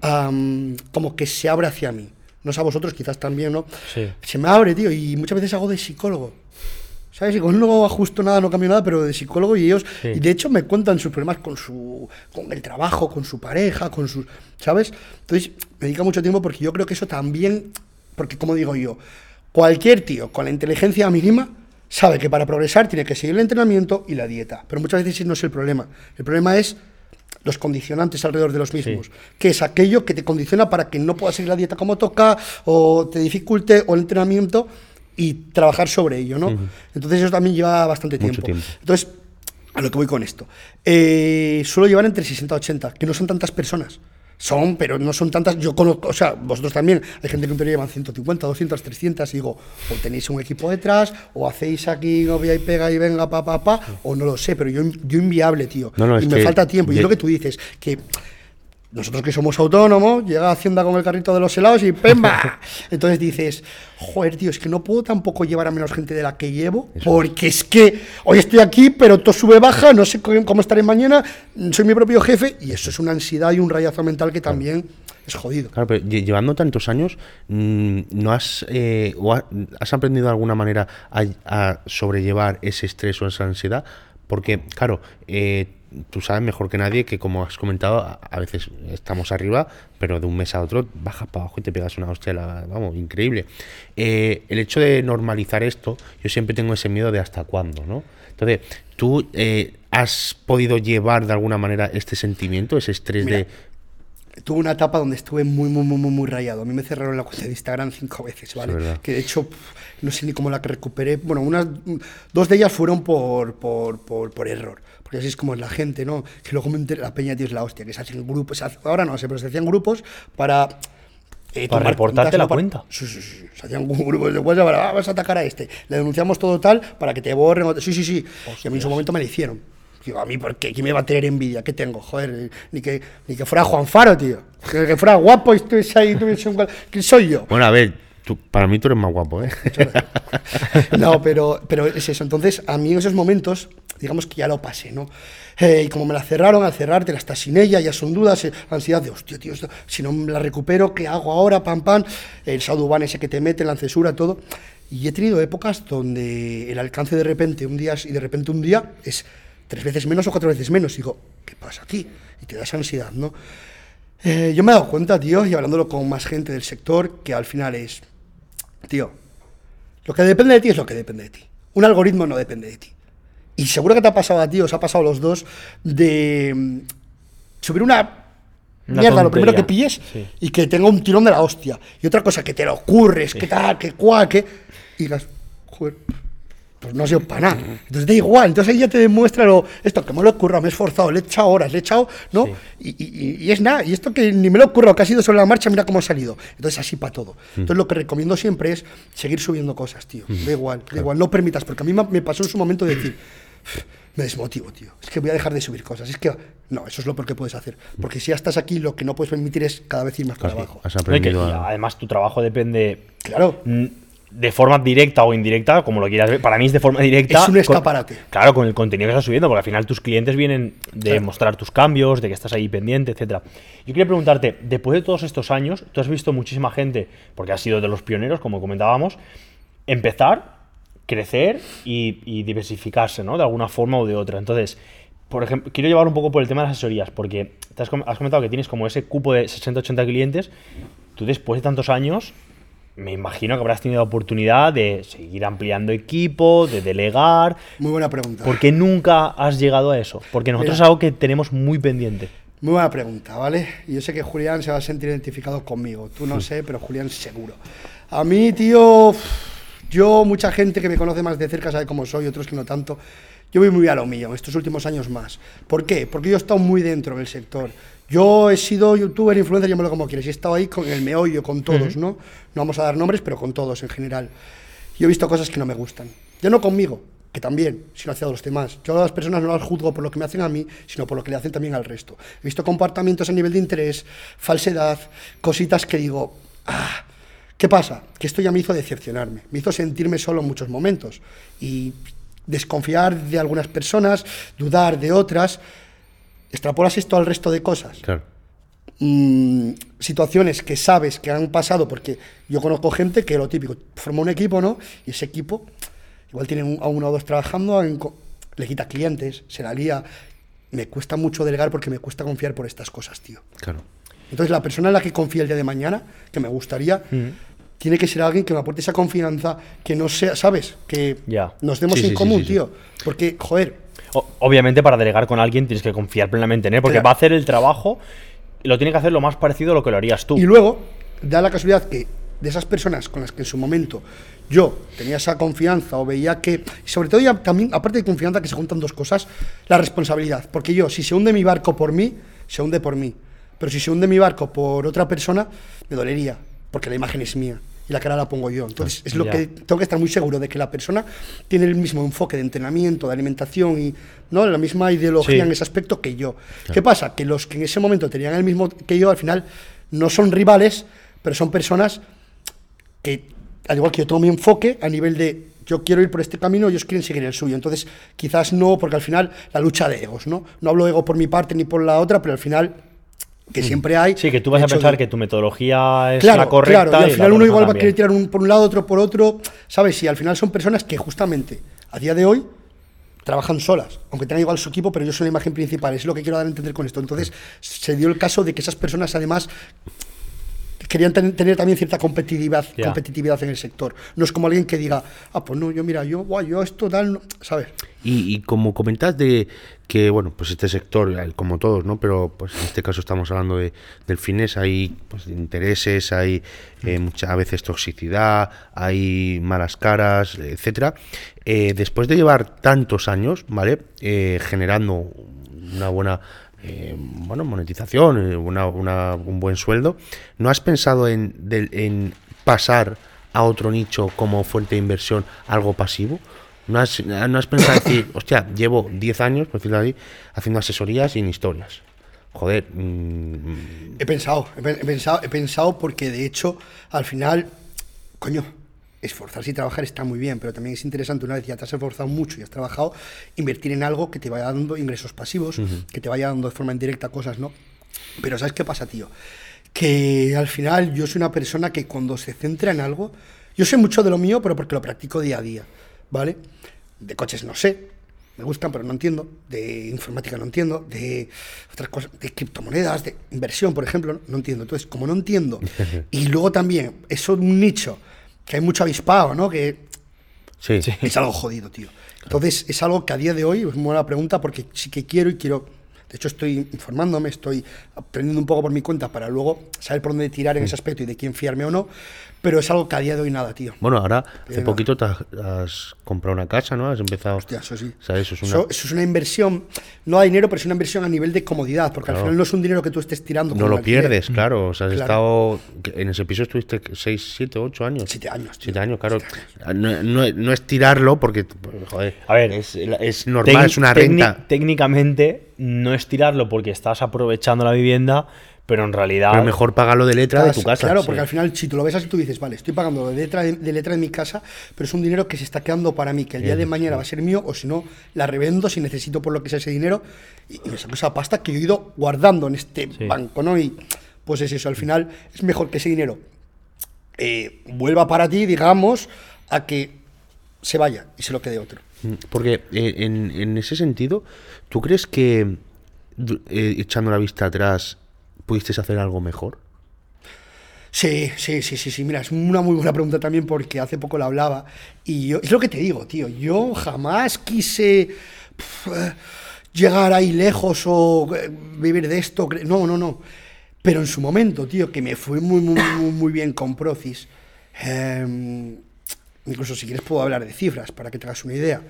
am, como que se abre hacia mí. No sé a vosotros, quizás también, ¿no? Sí. Se me abre, tío, y muchas veces hago de psicólogo. ¿Sabes? Y con no ajusto nada, no cambio nada, pero de psicólogo y ellos, Sí. y de hecho me cuentan sus problemas con su con el trabajo, con su pareja, con sus, ¿sabes? Entonces, me dedica mucho tiempo porque yo creo que eso también, porque como digo yo, cualquier tío con la inteligencia mínima sabe que para progresar tiene que seguir el entrenamiento y la dieta, pero muchas veces ese no es el problema. El problema es los condicionantes alrededor de los mismos, que es aquello que te condiciona para que no puedas seguir la dieta como toca o te dificulte o el entrenamiento y trabajar sobre ello, ¿no? Entonces eso también lleva bastante Mucho tiempo. tiempo. Entonces, a lo que voy con esto. Eh, suelo llevar entre 60 y 80, que no son tantas personas. Son, pero no son tantas. Yo conozco, o sea, vosotros también, hay gente que teoría llevan 150, 200, 300, y digo, o tenéis un equipo detrás, o hacéis aquí novia y pega y venga, pa, pa, pa, o no lo sé, pero yo, yo inviable, tío. No, no, y me que falta tiempo. Y es lo que tú dices, que nosotros que somos autónomos, llega Hacienda con el carrito de los helados y ¡pemba! Entonces dices, joder, tío, es que no puedo tampoco llevar a menos gente de la que llevo, porque es que hoy estoy aquí, pero todo sube baja, no sé cómo estaré mañana, soy mi propio jefe, y eso es una ansiedad y un rayazo mental que también es jodido. Claro, pero lle- llevando tantos años, mm, ¿no has, eh, o ha- has aprendido de alguna manera a, a sobrellevar ese estrés o esa ansiedad? Porque, claro, eh, tú sabes mejor que nadie que, como has comentado, a, veces estamos arriba, pero de un mes a otro bajas para abajo y te pegas una hostia, vamos, increíble. Eh, el hecho de normalizar esto, yo siempre tengo ese miedo de hasta cuándo, ¿no? Entonces, ¿tú eh, has podido llevar de alguna manera este sentimiento, ese estrés de... Tuve una etapa donde estuve muy, muy, muy, muy, rayado. A mí me cerraron la cuenta de Instagram cinco veces, ¿vale? Que de hecho, no sé ni cómo la que recuperé. Bueno, unas, dos de ellas fueron por, por, por, por error. Porque así es como es la gente, ¿no? Que luego me enteré, la peña, tío, es la hostia, que se hacen grupos. ahora no sé, pero se hacían grupos para. eh, Para reportarte la. Para- cuenta. Sí, sí, sí. Se hacían grupos de WhatsApp para, "Ah, vas a atacar a este. Le denunciamos todo tal para que te borren. Sí, sí, sí. Y a mí en su momento me lo hicieron. Digo, a mí, ¿por qué? ¿Quién me va a tener envidia? ¿Qué tengo? Joder, ni que, ni que fuera Juan Faro, tío. Que, que fuera guapo y estuviese ahí, tuviese un... ¿Quién soy yo? Bueno, a ver, tú- para mí tú eres más guapo, ¿eh? No, pero, pero es eso. Entonces, a mí en esos momentos, digamos que ya lo pasé, ¿no? Eh, y como me la cerraron, al cerrarte, estás sin ella, ya son dudas, eh, ansiedad de, hostia, tío, esto, si no me la recupero, ¿qué hago ahora? Pam, pam, el Sauduban ese que te mete, la censura, todo. Y he tenido épocas donde el alcance de repente, un día, y de repente un día, es tres veces menos o cuatro veces menos. Y digo, ¿qué pasa aquí? Y te da esa ansiedad, ¿no? Eh, yo me he dado cuenta, tío, y hablándolo con más gente del sector, que al final es, tío, lo que depende de ti es lo que depende de ti. Un algoritmo no depende de ti. Y seguro que te ha pasado a ti, os ha pasado a los dos, de mm, subir una, Una mierda, lo primero que pilles, Sí. y que tenga un tirón de la hostia. Y otra cosa, que te lo ocurres, que tal, que cual, que... Y digas, joder, pues no ha sido para nada. Entonces da igual, entonces ahí ya te demuestra lo, esto que me lo he currado, me he esforzado, le he echado horas, le he echado, ¿no? Y, y- y es nada, y esto que ni me lo he currado, que ha sido sobre la marcha, mira cómo ha salido. Entonces así para todo. Entonces lo que recomiendo siempre es seguir subiendo cosas, tío. Da igual, da igual, no permitas, porque a mí me pasó en su momento de decir, me desmotivo, tío. Es que voy a dejar de subir cosas. Es que, no, eso es lo peor que puedes hacer. Porque si ya estás aquí, lo que no puedes permitir es cada vez ir más para abajo. Has No, y que- aprendido a... además, tu trabajo depende Claro. De forma directa o indirecta, como lo quieras ver. Para mí es de forma directa. Es un con- escaparate. claro, con el contenido que estás subiendo, porque al final tus clientes vienen de Claro. mostrar tus cambios, de que estás ahí pendiente, etcétera. Yo quería preguntarte, después de todos estos años, tú has visto muchísima gente, porque has sido de los pioneros, como comentábamos, empezar, crecer y, y diversificarse, ¿no? De alguna forma o de otra. Entonces, por ejemplo, quiero llevar un poco por el tema de las asesorías, porque te has, has comentado que tienes como ese cupo de 60-80 clientes. Tú después de tantos años, me imagino que habrás tenido oportunidad de seguir ampliando equipo, de delegar. Muy buena pregunta. ¿Por qué nunca has llegado a eso? Porque nosotros Mira. es algo que tenemos muy pendiente. Muy buena pregunta, ¿vale? Y Yo sé que Julián se va a sentir identificado conmigo. Tú no sé, pero Julián seguro. A mí, tío, yo, mucha gente que me conoce más de cerca sabe cómo soy, otros que no tanto. Yo voy muy a lo mío, estos últimos años más. ¿Por qué? Porque yo he estado muy dentro del sector. Yo he sido youtuber, influencer, llámalo como quieras, y he estado ahí con el meollo, con todos, ¿no? No vamos a dar nombres, pero con todos en general. Yo he visto cosas que no me gustan. Ya no conmigo, que también, sino hacia los demás. Yo a las personas no las juzgo por lo que me hacen a mí, sino por lo que le hacen también al resto. He visto comportamientos a nivel de interés, falsedad, cositas que digo, ah, ¿qué pasa? Que esto ya me hizo decepcionarme, me hizo sentirme solo en muchos momentos y desconfiar de algunas personas, dudar de otras. Extrapolas esto al resto de cosas Claro. mm, situaciones que sabes que han pasado, porque yo conozco gente que lo típico, forma un equipo, ¿no? Y ese equipo, igual tiene un- a uno o dos trabajando, en le quita clientes, se la lía. Me cuesta mucho delegar porque me cuesta confiar por estas cosas, tío. Claro. Entonces, la persona en la que confía el día de mañana, que me gustaría, tiene que ser alguien que me aporte esa confianza, que no sea, ¿sabes? Que nos demos Sí, en sí, común, sí, tío. Porque, joder, obviamente, para delegar con alguien tienes que confiar plenamente en él, porque Claro. va a hacer el trabajo y lo tiene que hacer lo más parecido a lo que lo harías tú. Y luego, da la casualidad que de esas personas con las que en su momento yo tenía esa confianza o veía que, sobre todo ya también, aparte de confianza, que se juntan dos cosas, la responsabilidad. Porque yo, si se hunde mi barco por mí, se hunde por mí. pero si se hunde mi barco por otra persona, me dolería, porque la imagen es mía y la cara la pongo yo. Entonces, es lo que tengo que estar muy seguro de que la persona tiene el mismo enfoque de entrenamiento, de alimentación y no la misma ideología Sí. en ese aspecto que yo. ¿Qué pasa? Que los que en ese momento tenían el mismo que yo, al final no son rivales, pero son personas que, al igual que yo tengo mi enfoque a nivel de yo quiero ir por este camino, ellos quieren seguir el suyo. Entonces, quizás no, porque al final la lucha de egos, ¿no? No hablo ego por mi parte ni por la otra, pero al final que siempre hay. Sí, que tú vas a pensar de- que tu metodología es Claro, la correcta. claro, y al final uno igual va a querer tirar un, por un lado, otro por otro, ¿sabes? Y al final son personas que justamente a día de hoy trabajan solas, aunque tengan igual su equipo, pero yo soy la imagen principal, es lo que quiero dar a entender con esto. Entonces, se dio el caso de que esas personas además querían ten- tener también cierta competitividad, competitividad en el sector. No es como alguien que diga, ah, pues no, yo mira, yo, guay, yo esto tal, no", ¿sabes? Y, y como comentas de que, bueno, pues este sector, como todos, ¿no? Pero pues en este caso estamos hablando de, del fines, hay pues, intereses, hay eh, muchas veces toxicidad, hay malas caras, etcétera. Eh, después de llevar tantos años, ¿vale? Eh, generando una buena eh, bueno, monetización, eh, una- una- un buen sueldo, ¿no has pensado en, en pasar a otro nicho como fuente de inversión algo pasivo? ¿No has, no has pensado decir, hostia, llevo 10 años, por decirlo así, haciendo asesorías y en historias? Joder, mm, He pensado, he, pe- he pensado, he pensado porque de hecho, al final, coño, esforzarse y trabajar está muy bien, pero también es interesante una vez ya te has esforzado mucho y has trabajado, invertir en algo que te vaya dando ingresos pasivos, que te vaya dando de forma indirecta cosas, ¿no? Pero ¿sabes qué pasa, tío? Que al final yo soy una persona que cuando se centra en algo, yo sé mucho de lo mío, pero porque lo practico día a día, ¿vale? De coches no sé, me gustan, pero no entiendo. De informática no entiendo. De otras cosas, de criptomonedas, de inversión, por ejemplo, no, no entiendo. Entonces, como no entiendo, y luego también, eso es un nicho que hay mucho avispado, ¿no? Que sí. es algo jodido, tío. Entonces, es algo que a día de hoy es muy buena pregunta porque sí que quiero y quiero. De hecho, estoy informándome, estoy aprendiendo un poco por mi cuenta para luego saber por dónde tirar en ese aspecto y de quién fiarme o no. Pero es algo que a día de hoy nada, tío. Bueno, ahora hace poquito te has, has comprado una casa, ¿no? Has empezado. Hostia, eso sí. O sea, eso es una. Eso, eso es una inversión, no a dinero, pero es una inversión a nivel de comodidad, porque Claro. al final no es un dinero que tú estés tirando. no lo alquiler. pierdes, claro. O sea, has Claro. estado. En ese piso estuviste 6, 7, 8 años. Siete años, tío. Siete años, claro. No, no- no es tirarlo porque, joder, A ver, es, es normal, es una renta. Técnicamente no es tirarlo porque estás aprovechando la vivienda, pero en realidad. Pero mejor págalo de letra de tu casa. Claro, sí. porque al final, si tú lo ves así, tú dices, vale, estoy pagando de letra de, de letra en mi casa, pero es un dinero que se está quedando para mí, que el día de mañana va a ser mío, o si no, la revendo si necesito por lo que sea ese dinero, y, y me saco esa pasta que yo he ido guardando en este Sí. banco, ¿no? Y pues es eso, al final es mejor que ese dinero eh, vuelva para ti, digamos, a que se vaya y se lo quede otro. Mm, Porque eh, en, en ese sentido, ¿tú crees que eh, echando la vista atrás pudiste hacer algo mejor? Sí, sí, sí, sí, sí. Mira, es una muy buena pregunta también porque hace poco la hablaba y yo, es lo que te digo, tío. Yo jamás quise llegar ahí lejos o eh, vivir de esto. No, no, no. Pero en su momento, tío, que me fue muy, muy, muy, muy bien con Procis. em, incluso si quieres puedo hablar de cifras para que te hagas una idea.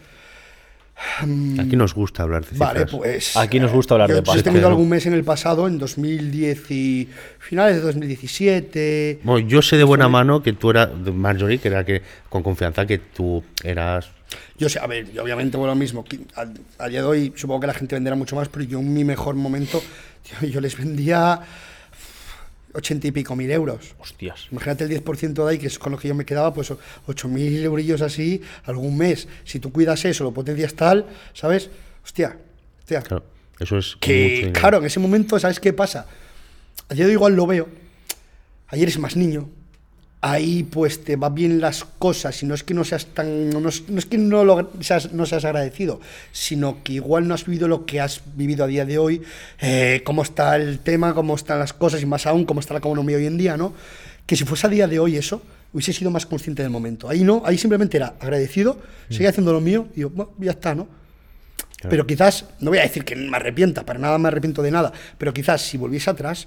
Aquí nos gusta hablar de Vale, cifras. pues. Aquí nos gusta hablar yo- de Yo he pasta, tenido algún mes en el pasado, en 2010 y finales de 2017. Bueno, yo sé de buena mano que tú eras Marjorie, que era que con confianza que tú eras. Yo sé, a ver, yo obviamente vuelvo lo mismo. que A, a día de hoy supongo que la gente venderá mucho más, pero yo en mi mejor momento, tío, yo les vendía ochenta y pico mil euros. Hostias. Imagínate el 10% de ahí, que es con lo que yo me quedaba, pues ocho mil eurillos así algún mes. Si tú cuidas eso, lo potencias tal, ¿sabes? Hostia, hostia. Claro, eso es. Que, claro, en ese momento, ¿sabes qué pasa? A día de hoy igual lo veo. Ayer eres más niño. Ahí pues te va bien las cosas y no es que no seas tan no es, no es que no lo seas, no seas agradecido sino que igual no has vivido lo que has vivido a día de hoy eh, cómo está el tema cómo están las cosas y más aún cómo está la economía hoy en día no que si fuese a día de hoy eso hubiese sido más consciente del momento. Ahí no ahí simplemente era agradecido seguía haciendo lo mío y digo, bueno, ya está no pero quizás, no voy a decir que me arrepienta, para nada me arrepiento de nada, pero quizás si volviese atrás,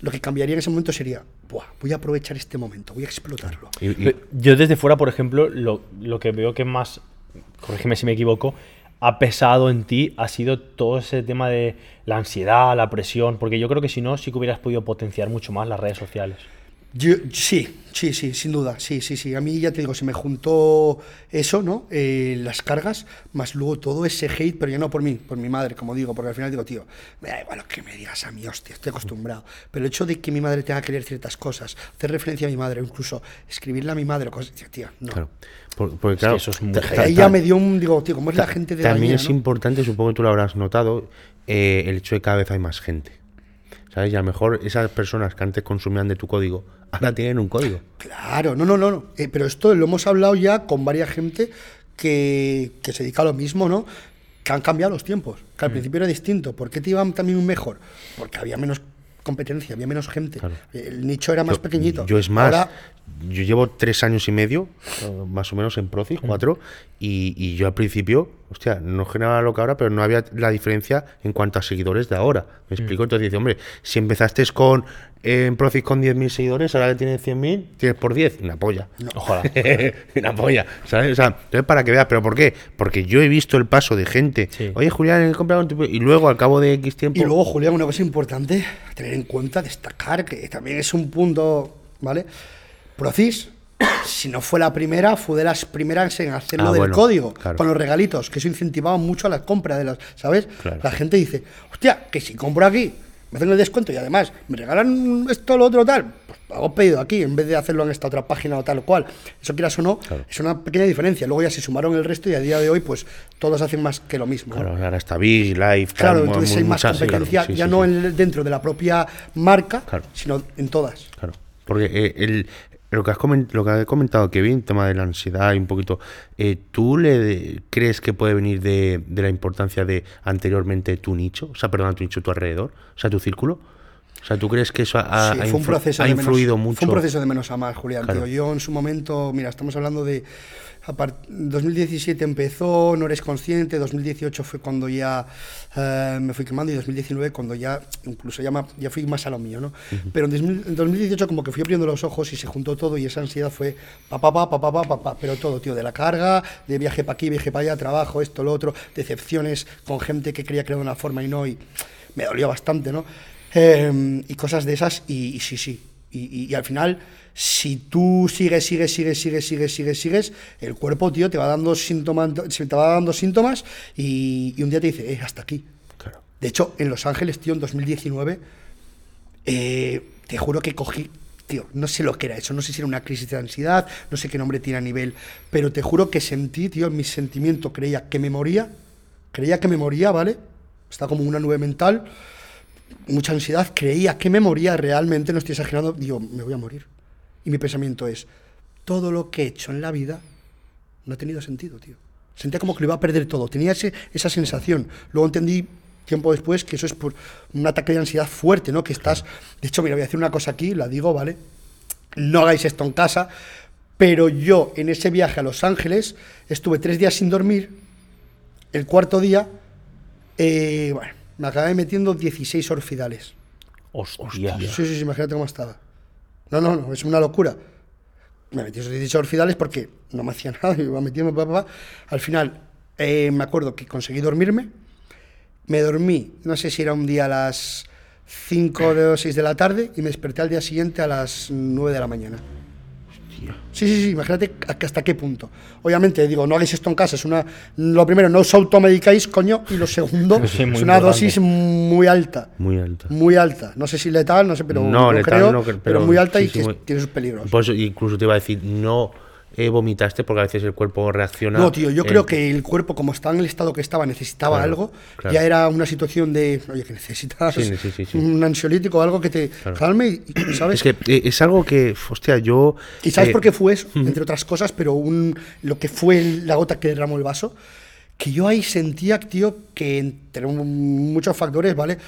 lo que cambiaría en ese momento sería, Buah, voy a aprovechar este momento, voy a explotarlo. Y- y- Pe- Yo desde fuera, por ejemplo, lo, lo que veo que más, corrígeme si me equivoco, ha pesado en ti ha sido todo ese tema de la ansiedad, la presión, porque yo creo que si no, sí que hubieras podido potenciar mucho más las redes sociales. Yo, sí, sí, sí, sin duda, sí, sí, sí. A mí ya te digo, se me juntó eso, ¿no? Eh, las cargas, más luego todo ese hate, pero ya no por mí, por mi madre, como digo, porque al final digo, tío, me da igual lo que me digas a mí, hostia, estoy acostumbrado. Pero el hecho de que mi madre tenga que leer ciertas cosas, hacer referencia a mi madre, incluso escribirle a mi madre, cosas, tío, no. Claro. porque claro, eso es muy Ahí ya me dio un, digo, tío, ¿cómo es la gente de También la es importante, supongo que tú lo habrás notado, eh, el hecho de que cada vez hay más gente. ¿Sabes? Y a lo mejor esas personas que antes consumían de tu código, ahora tienen un código. Claro, no, no, no. no. Eh, pero esto lo hemos hablado ya con varias gente que, que se dedica a lo mismo, ¿no? Que han cambiado los tiempos. Que al Mm. principio era distinto. ¿Por qué te iban también mejor? Porque había menos competencia, había menos gente. Claro. El nicho era más Yo- pequeñito. Yo es más, Ahora, yo llevo tres años y medio, eh, más o menos en Procis, cuatro, y, y yo al principio, hostia, no generaba lo que ahora, pero no había la diferencia en cuanto a seguidores de ahora. ¿Me explico? Entonces dice, hombre, si empezaste con eh, en Procis con 10.000 seguidores, ahora que tienes 100.000, tienes por 10, una polla. Ojalá. una polla, ¿sabes? O sea, entonces para que veas, ¿pero por qué? Porque yo he visto el paso de gente, Sí. oye Julián, he comprado un tipo", y luego al cabo de X tiempo... y luego, Julián, una cosa importante a tener en cuenta, destacar, que también es un punto, ¿vale? Procis, si no fue la primera, fue de las primeras en hacerlo Ah, del bueno, código, claro. con los regalitos, que eso incentivaba mucho a la compra de las, ¿sabes? Claro. La gente dice, hostia, que si compro aquí, me hacen el descuento y además me regalan esto, lo otro, tal, pues hago pedido aquí en vez de hacerlo en esta otra página o tal o cual. Eso quieras o no, es una pequeña diferencia. Luego ya se sumaron el resto y a día de hoy, pues todos hacen más que lo mismo. ¿no? Claro, ahora está Big, Live, tal, Claro, mu- entonces hay más muchas- sí, claro, competencia, sí, ya sí, no en- dentro de la propia marca, sino en todas. Claro, porque eh, el, lo, que has comen- lo que ha comentado Kevin, tema de la ansiedad y un poquito, eh, ¿tú le crees que puede venir de, de la importancia de anteriormente tu nicho? O sea, perdón, tu nicho, tu alrededor, o sea, tu círculo. O sea, ¿tú crees que eso ha, Sí, ha fue un influ- proceso ha de menos- influido mucho? Fue un proceso de menos a más, Julián. Claro. tío. Yo en su momento, mira, estamos hablando de. A par- 2017 empezó, no eres consciente. 2018 fue cuando ya eh, me fui quemando y 2019 cuando ya, incluso ya, ma- ya fui más a lo mío, ¿no? Pero en, 2000 en 2018 como que fui abriendo los ojos y se juntó todo y esa ansiedad fue pa pa pa pa pa pa, pa, pero todo, tío, de la carga, de viaje para aquí, viaje para allá, trabajo, esto, lo otro, decepciones con gente que creía que era de una forma y no y me dolió bastante, ¿no? Eh, y cosas de esas, y, y sí, sí. Y, y- y al final, si tú sigues, sigues, sigues, sigues, sigues, sigues, sigues, el cuerpo, tío, te va dando síntomas, te va dando síntomas y, y un día te dice, eh, hasta aquí. Claro. De hecho, en Los Ángeles, tío, en 2019, eh, te juro que cogí, tío, no sé lo que era eso, no sé si era una crisis de ansiedad, no sé qué nombre tiene a nivel, pero te juro que sentí, tío, en mi sentimiento, creía que me moría, creía que me moría, ¿vale? Está como una nube mental, mucha ansiedad, creía que me moría realmente, no estoy exagerando, digo, me voy a morir. Y mi pensamiento es, todo lo que he hecho en la vida no ha tenido sentido, tío. Sentía como que lo iba a perder todo, tenía ese- esa sensación. Luego entendí tiempo después que eso es por un ataque de ansiedad fuerte, ¿no? Que estás, de hecho, mira, voy a hacer una cosa aquí, la digo, ¿vale? No hagáis esto en casa, pero yo en ese viaje a Los Ángeles estuve tres días sin dormir, el cuarto día, eh, bueno, me acabé metiendo 16 orfidales. Hostia. Sí, sí, sí, imagínate cómo estaba. No, no, no, es una locura. Me metí esos 18 orfidales porque no me hacía nada, iba metiendo, pa, pa, pa. Al final, eh, me acuerdo que conseguí dormirme. Me dormí, no sé si era un día a las 5 o 6 de la tarde y me desperté al día siguiente a las 9 de la mañana. Sí, sí, sí, imagínate hasta qué punto. Obviamente, digo, no hagáis esto en casa. Es una, lo primero, no os automedicáis, coño. Y lo segundo, Sí, es una importante. dosis muy alta. Muy alta. Muy alta. No sé si letal, no sé, pero No, lo letal creo, no, que- pero, pero muy alta sí, y sí, que muy- tiene sus peligros. Por eso incluso te iba a decir, no eh, vomitaste porque a veces el cuerpo reacciona. No, tío, yo eh, creo que el cuerpo, como estaba en el estado que estaba, necesitaba Claro, algo. claro. Ya era una situación de, oye, que necesitas Sí, sí, sí, un ansiolítico, algo que te calme, y, ¿sabes? Es que eh, es algo que, hostia, yo. ¿Y sabes eh, por qué fue eso? Entre otras cosas, pero un, lo que fue la gota que derramó el vaso, que yo ahí sentía, tío, que entre muchos factores, ¿vale?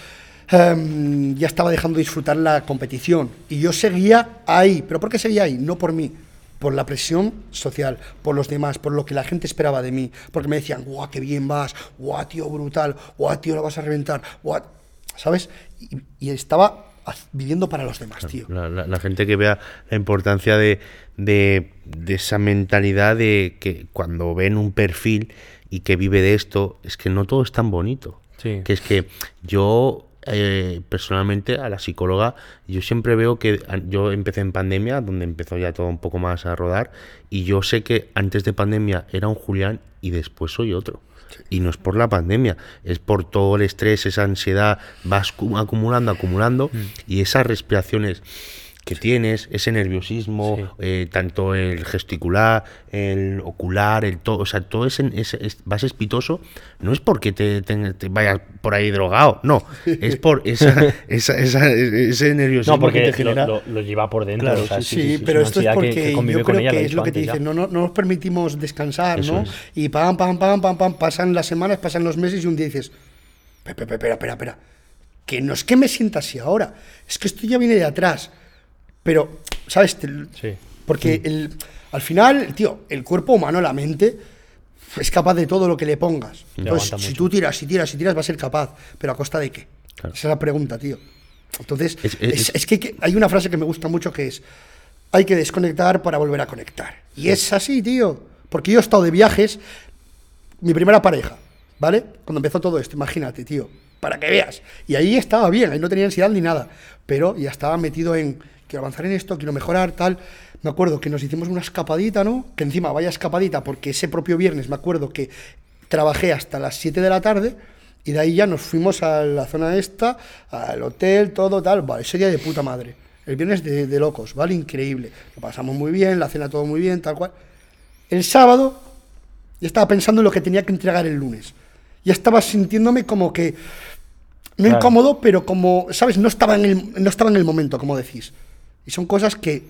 Em, ya estaba dejando de disfrutar la competición. Y yo seguía ahí. ¿Pero por qué seguía ahí? No por mí. Por la presión social, por los demás, por lo que la gente esperaba de mí. Porque me decían, guau, qué bien vas, guau, tío, brutal, guau, tío, lo vas a reventar, guau. ¿Sabes? Y, y estaba viviendo para los demás, tío. La, la- la gente que vea la importancia de, de- de esa mentalidad de que cuando ven un perfil y que vive de esto, es que no todo es tan bonito. Sí. Que es que yo, eh, personalmente, a la psicóloga, yo siempre veo que yo empecé en pandemia, donde empezó ya todo un poco más a rodar, y yo sé que antes de pandemia era un Julián y después soy otro. Y no es por la pandemia, es por todo el estrés, esa ansiedad, vas cu- acumulando, acumulando, y esas respiraciones que tienes, ese nerviosismo, Sí. eh, tanto el gesticular, el ocular, el todo, o sea, todo ese, ese- es- vas espitoso, no es porque te, te- te vayas por ahí drogado, no, es por esa, esa- esa- ese nerviosismo No, porque que te lo, genera. lo- lo lleva por dentro. Claro, o sea, sí, pero esto es que- porque que yo creo ella, que es lo que te dicen, no, no, no nos permitimos descansar, Eso ¿no? es. Y pam, pam, pam, pam, pam, pasan las semanas, pasan los meses y un día dices, "Pe- pe- pe- espera, espera, espera, que no es que me sienta así ahora, es que esto ya viene de atrás. Pero, ¿sabes? Sí. Porque el, al final, tío, el cuerpo humano, la mente, es capaz de todo lo que le pongas. Entonces, si mucho. tú tiras, si tiras, si tiras, va a ser capaz. Pero ¿a costa de qué? Claro. Esa es la pregunta, tío. Entonces, Es- es, es- es que, que hay una frase que me gusta mucho que es, hay que desconectar para volver a conectar. Y es así, tío. Porque yo he estado de viajes, mi primera pareja, ¿vale? Cuando empezó todo esto, imagínate, tío, para que veas. Y ahí estaba bien, ahí no tenía ansiedad ni nada, pero ya estaba metido en, quiero avanzar en esto, quiero mejorar, tal. Me acuerdo que nos hicimos una escapadita, ¿no? Que encima vaya escapadita, porque ese propio viernes me acuerdo que trabajé hasta las 7 de la tarde y de ahí ya nos fuimos a la zona esta, al hotel, todo tal. Vale, ese día de puta madre. El viernes de, de locos, ¿vale? Increíble. Lo pasamos muy bien, la cena todo muy bien, tal cual. El sábado ya estaba pensando en lo que tenía que entregar el lunes. Ya estaba sintiéndome como que no Claro. incómodo, pero como, ¿sabes? No estaba en el, no estaba en el momento, como decís. Y son cosas que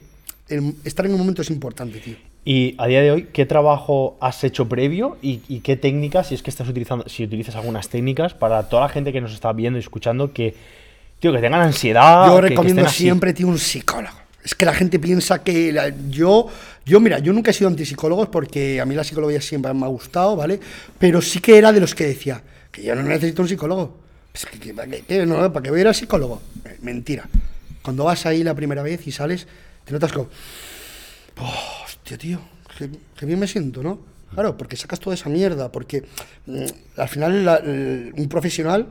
el- estar en el momento es importante, tío. Y a día de hoy, ¿qué trabajo has hecho previo y, y qué técnicas, si es que estás utilizando, si utilizas algunas técnicas para toda la gente que nos está viendo y escuchando que, tío, que tengan ansiedad? Yo que- que recomiendo estén así? siempre, tío, un psicólogo. Es que la gente piensa que la- yo, yo, mira, yo nunca he sido antipsicólogo porque a mí la psicología siempre me ha gustado, ¿vale? Pero sí que era de los que decía que yo no necesito un psicólogo. Pues que- que-. No, ¿Para qué voy a ir al psicólogo? Eh, Mentira. Cuando vas ahí la primera vez y sales, te notas como, "Oh, hostia, tío, qué, bien me siento, ¿no? Claro, porque sacas toda esa mierda, porque mm, al final un profesional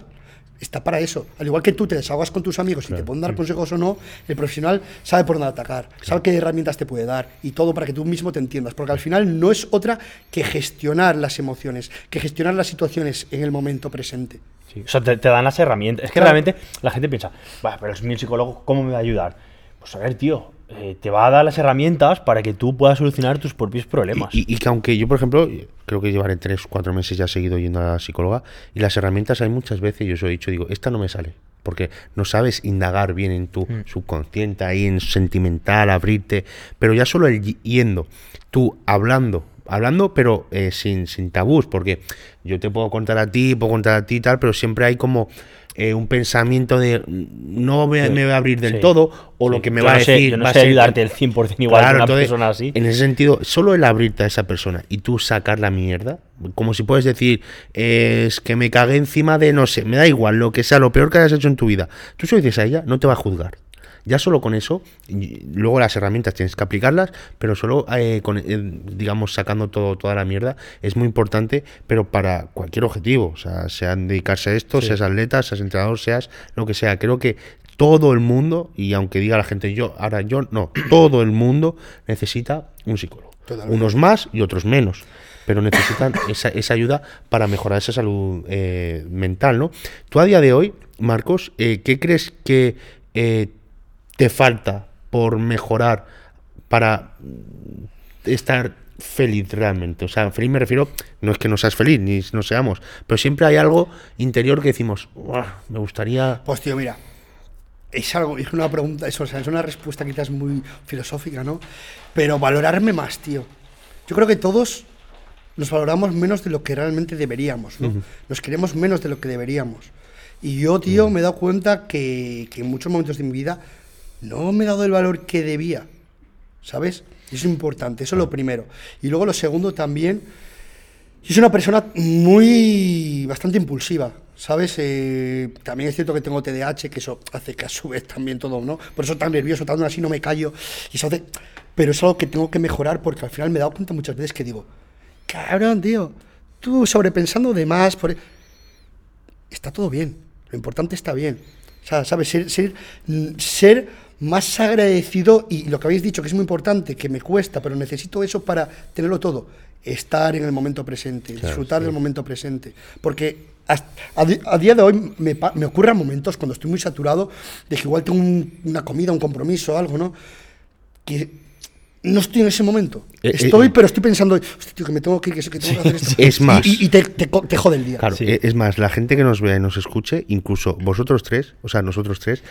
está para eso. Al igual que tú te desahogas con tus amigos y te pueden dar consejos o no, el profesional sabe por dónde atacar, sabe qué herramientas te puede dar y todo para que tú mismo te entiendas. Porque al final no es otra que gestionar las emociones, que gestionar las situaciones en el momento presente. Sí, O sea, te, te dan las herramientas. Es que Claro. realmente la gente piensa, "Bah, pero es mi psicólogo, ¿cómo me va a ayudar? Pues a ver, tío, eh, te va a dar las herramientas para que tú puedas solucionar tus propios problemas. Y, y que aunque yo, por ejemplo, creo que llevaré tres o cuatro meses ya seguido yendo a la psicóloga, y las herramientas hay muchas veces, yo os he dicho, digo, esta no me sale, porque no sabes indagar bien en tu subconsciente, ahí en sentimental, abrirte, pero ya solo el yendo, tú hablando, hablando, pero eh, sin, sin tabús, porque yo te puedo contar a ti, puedo contar a ti y tal, pero siempre hay como eh, un pensamiento de no me, Sí. me voy a abrir del Sí. todo, o Sí. lo que me Yo va no a sé- decir yo no va a sé ser- ayudarte el 100% igual que una entonces, persona así. En ese sentido, solo el abrirte a esa persona y tú sacar la mierda, como si puedes decir, es que me cagué encima de, no sé, me da igual, lo que sea, lo peor que hayas hecho en tu vida. Tú se lo dices a ella, no te va a juzgar. Ya solo con eso, luego las herramientas tienes que aplicarlas, pero solo, eh, con, eh, digamos, sacando todo, toda la mierda, es muy importante, pero para cualquier objetivo, o sea, sean dedicarse a esto, Sí. seas atleta, seas entrenador, seas lo que sea. Creo que todo el mundo, y aunque diga la gente yo, ahora yo, no, todo el mundo necesita un psicólogo. Totalmente. Unos más y otros menos, pero necesitan esa, esa ayuda para mejorar esa salud eh, mental, ¿no? Tú a día de hoy, Marcos, eh, ¿qué crees que eh, te falta por mejorar para estar feliz realmente? O sea, feliz me refiero, no es que no seas feliz, ni no seamos, pero siempre hay algo interior que decimos, "Uah, me gustaría... Pues tío, mira, es algo, es una pregunta, es, o sea, es una respuesta quizás muy filosófica, ¿no? Pero valorarme más, tío. Yo creo que todos nos valoramos menos de lo que realmente deberíamos, ¿no? Nos queremos menos de lo que deberíamos. Y yo, tío, me he dado cuenta que, que en muchos momentos de mi vida no me he dado el valor que debía, ¿sabes? Eso es importante, eso es lo primero. Y luego lo segundo también, soy una persona muy, bastante impulsiva. ¿sabes? Eh, también es cierto que tengo TDAH, que eso hace que a su vez también todo, ¿no? Por eso tan nervioso, tan así no me callo. Y eso hace... Pero es algo que tengo que mejorar porque al final me he dado cuenta muchas veces que digo, cabrón, tío, tú sobrepensando de más, por... E-". está todo bien, lo importante está bien. O sea, ¿sabes? Ser, ser, ser más agradecido y lo que habéis dicho que es muy importante, que me cuesta, pero necesito eso para tenerlo todo, estar en el momento presente, disfrutar del momento presente. Porque a, día de hoy me, me, ocurren momentos cuando estoy muy saturado de que igual tengo una comida, un compromiso, algo, ¿no? Que no estoy en ese momento. Eh, eh, estoy, pero estoy pensando, hostia, tío, que me tengo que ir, que, tengo que hacer esto. Es más. Y, te, te, jode el día. Claro, eh, es más, la gente que nos vea y nos escuche, incluso vosotros tres, o sea, nosotros tres,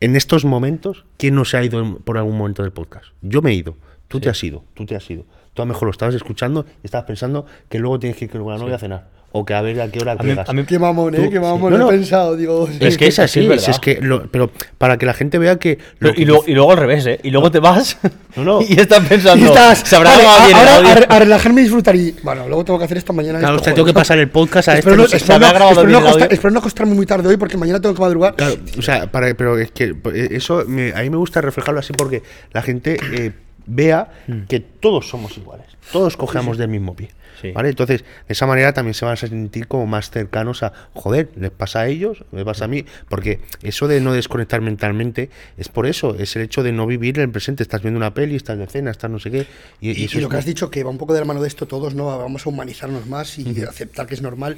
en estos momentos, ¿quién no se ha ido por algún momento del podcast? Yo me he ido. Tú te has ido, tú te has ido. Tú a lo mejor lo estabas escuchando y estabas pensando que luego tienes que ir con la novia a cenar o que a ver a qué hora a mí, qué mamón, ¿eh? qué mamón, no, no. he pensado, digo... Es que es así, es, que pero para que la gente vea que... y, luego al revés, ¿eh? Y luego te vas y estás pensando... Y estás, se habrá vale, ahora a, relajarme y disfrutar y... Bueno, luego tengo que hacer esto mañana. Claro, tengo que pasar el podcast a espero este. No, espero, no acostarme muy tarde hoy porque mañana tengo que madrugar. Claro, o sea, para, pero es que eh, eso... Me, a mí me gusta reflejarlo así porque la gente eh, vea hmm. que todos somos iguales. Todos cogemos del mismo pie. ¿Vale? Entonces, de esa manera también se van a sentir como más cercanos a, joder, les pasa a ellos, les pasa a mí, porque eso de no desconectar mentalmente es por eso, es el hecho de no vivir el presente. Estás viendo una peli, estás de cena, estás no sé qué. Y, lo que has dicho, que va un poco de la mano de esto, todos no vamos a humanizarnos más y aceptar que es normal.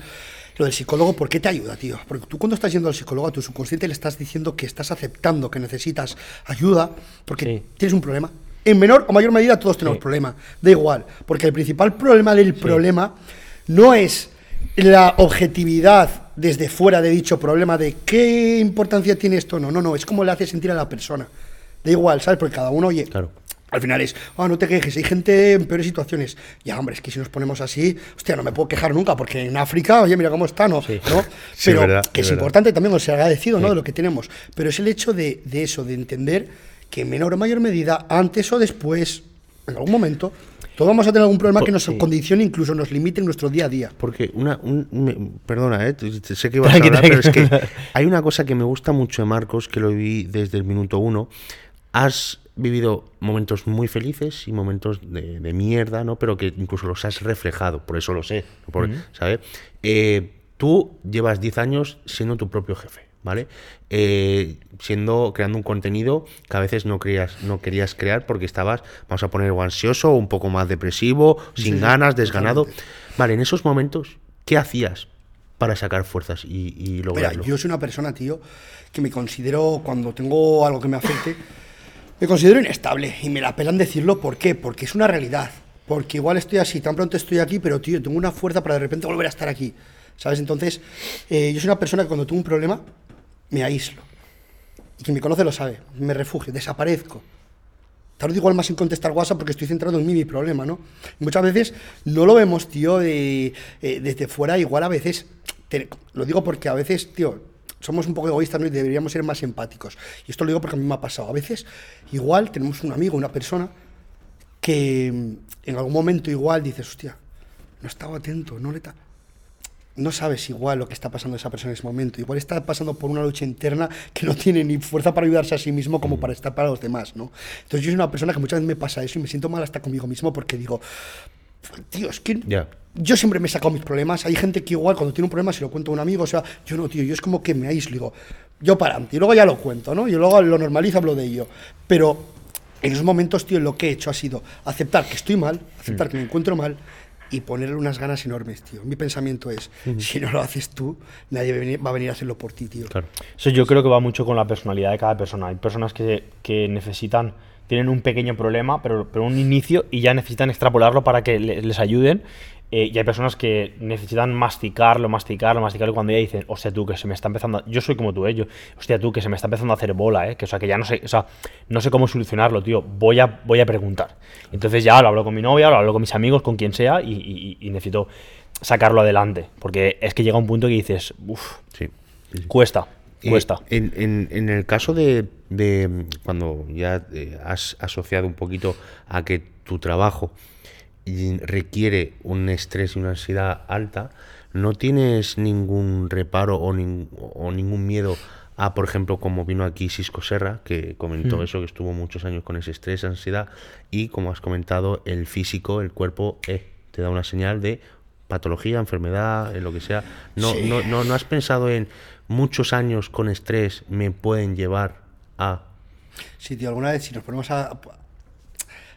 Lo del psicólogo, ¿por qué te ayuda, tío? Porque tú cuando estás yendo al psicólogo, a tu subconsciente le estás diciendo que estás aceptando que necesitas ayuda porque tienes un problema en menor o mayor medida todos tenemos problemas, da igual, porque el principal problema del problema no es la objetividad desde fuera de dicho problema de qué importancia tiene esto, no, no, no, es como le hace sentir a la persona. Da igual, ¿sabes? Porque cada uno, oye, claro. Al final es, ah, no te quejes, hay gente en peores situaciones. Ya, hombre, es que si nos ponemos así, hostia, no me puedo quejar nunca, porque en África, oye, mira cómo está, ¿no? ¿no? Pero que es, importante también, o sea, agradecido, ¿no? De lo que tenemos. Pero es el hecho de, de eso, de entender que en menor o mayor medida, antes o después, en algún momento, todos vamos a tener algún problema que nos condicione, incluso nos limite en nuestro día a día. Porque una, perdona, ¿eh? sé que ibas a hablar, pero es que hay una cosa que me gusta mucho de Marcos, que lo vi desde el minuto uno. Has vivido momentos muy felices y momentos de, mierda, ¿no? Pero que incluso los has reflejado, por eso lo sé, ¿sabes? Eh, tú llevas 10 años siendo tu propio jefe. ¿Vale? Eh, siendo, creando un contenido que a veces no querías, no querías crear porque estabas, vamos a poner, ansioso, un poco más depresivo, sin ganas, desganado. Vale, en esos momentos, ¿qué hacías para sacar fuerzas y, lograrlo? yo soy una persona, tío, que me considero, cuando tengo algo que me afecte, me considero inestable y me la pelan decirlo. ¿Por qué? Porque es una realidad. Porque igual estoy así, tan pronto estoy aquí, pero tío, tengo una fuerza para de repente volver a estar aquí. ¿Sabes? Entonces, eh, yo soy una persona que cuando tengo un problema, me aíslo. Y quien me conoce lo sabe, me refugio, desaparezco. Tardo igual más en contestar WhatsApp porque estoy centrado en mí, mi problema, ¿no? Y muchas veces no lo vemos, tío, de, eh, desde fuera, igual a veces, lo digo porque a veces, tío, somos un poco egoístas y deberíamos ser más empáticos. Y esto lo digo porque a mí me ha pasado. A veces, igual tenemos un amigo, una persona, que mm, en algún momento igual dices, hostia, no estaba atento, no le no sabes igual lo que está pasando esa persona en ese momento. Igual está pasando por una lucha interna que no tiene ni fuerza para ayudarse a sí mismo como para estar para los demás, ¿no? Entonces yo soy una persona que muchas veces me pasa eso y me siento mal hasta conmigo mismo porque digo, tío, es que yo siempre me he sacado mis problemas. Hay gente que igual cuando tiene un problema se lo cuento a un amigo, o sea, yo no, tío, yo es como que me aíslo, digo, yo para y luego ya lo cuento, ¿no? Y luego lo normalizo, hablo de ello. Pero en esos momentos, tío, lo que he hecho ha sido aceptar que estoy mal, aceptar mm. que me encuentro mal, y ponerle unas ganas enormes, tío. Mi pensamiento es, si no lo haces tú, nadie va a venir a hacerlo por ti, tío. Claro. Eso yo creo que va mucho con la personalidad de cada persona. Hay personas que, que necesitan, tienen un pequeño problema, pero, pero un inicio y ya necesitan extrapolarlo para que les ayuden eh, y hay personas que necesitan masticarlo, masticarlo, masticarlo. Cuando ya dicen, hostia, tú, que se me está empezando. Yo soy como tú, ¿eh? Yo, hostia, tú, que se me está empezando a hacer bola, ¿eh? Que, o sea, que ya no sé, o sea, no sé cómo solucionarlo, tío. Voy a, voy a preguntar. Entonces ya lo hablo con mi novia, lo hablo con mis amigos, con quien sea, y, necesito sacarlo adelante. Porque es que llega un punto que dices, uff, sí, cuesta. Cuesta. En, en, el caso de, de cuando ya eh, has asociado un poquito a que tu trabajo requiere un estrés y una ansiedad alta, ¿no tienes ningún reparo o, nin- o ningún miedo a, por ejemplo, como vino aquí Cisco Serra, que comentó eso, que estuvo muchos años con ese estrés, ansiedad, y como has comentado, el físico, el cuerpo, eh, te da una señal de patología, enfermedad, eh, lo que sea. No, Sí. no, no, ¿No has pensado en muchos años con estrés me pueden llevar a... Sí, tío, alguna vez si nos ponemos a,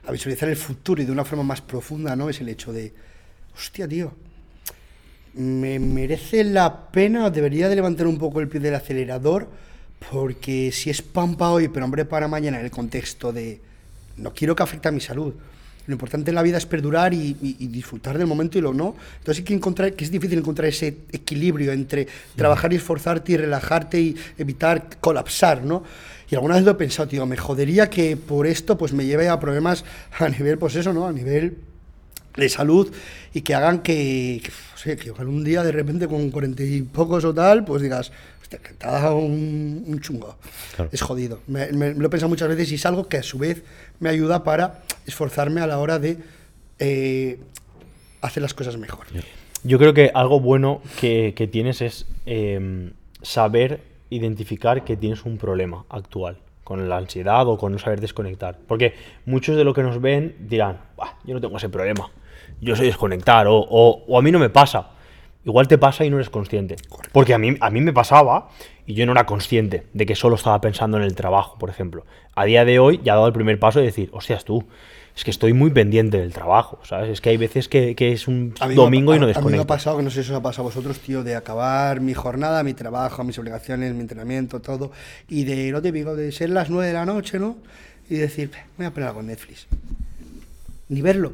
a visualizar el futuro y de una forma más profunda, ¿no? Es el hecho de, hostia, tío, me merece la pena, debería de levantar un poco el pie del acelerador, porque si es pan para hoy, pero hombre para mañana, en el contexto de, no quiero que afecte a mi salud. Lo importante en la vida es perdurar y, y- y disfrutar del momento y lo no. Entonces hay que encontrar, que es difícil encontrar ese equilibrio entre trabajar y esforzarte y relajarte y evitar colapsar, ¿no? Y alguna vez lo he pensado, tío, me jodería que por esto pues me lleve a problemas a nivel, pues eso, ¿no? A nivel de salud y que hagan que, que, no sé, que un día de repente con cuarenta y pocos o tal, pues digas, hostia, que te ha dado un, un chungo. Claro. Es jodido. Me, me- me lo he pensado muchas veces y es algo que a su vez me ayuda para esforzarme a la hora de eh, hacer las cosas mejor. Yo creo que algo bueno que, que tienes es eh, saber identificar que tienes un problema actual con la ansiedad o con no saber desconectar. Porque muchos de los que nos ven dirán, "Buah, yo no tengo ese problema, yo soy desconectar o, o- o a mí no me pasa. Igual te pasa y no eres consciente. Porque a mí, a mí me pasaba y yo no era consciente de que solo estaba pensando en el trabajo, por ejemplo. A día de hoy ya he dado el primer paso de decir, hostias tú, es que estoy muy pendiente del trabajo, ¿sabes? Es que hay veces que, que es un me domingo y no a- A mí me ha desconecto. pasado, que no sé si os ha pasado a vosotros, tío, de acabar mi jornada, mi trabajo, mis obligaciones, mi entrenamiento, todo, y de lo típico, de ser las 9 de la noche, ¿no? Y decir, "Peh, voy a poner algo en Netflix. Ni verlo.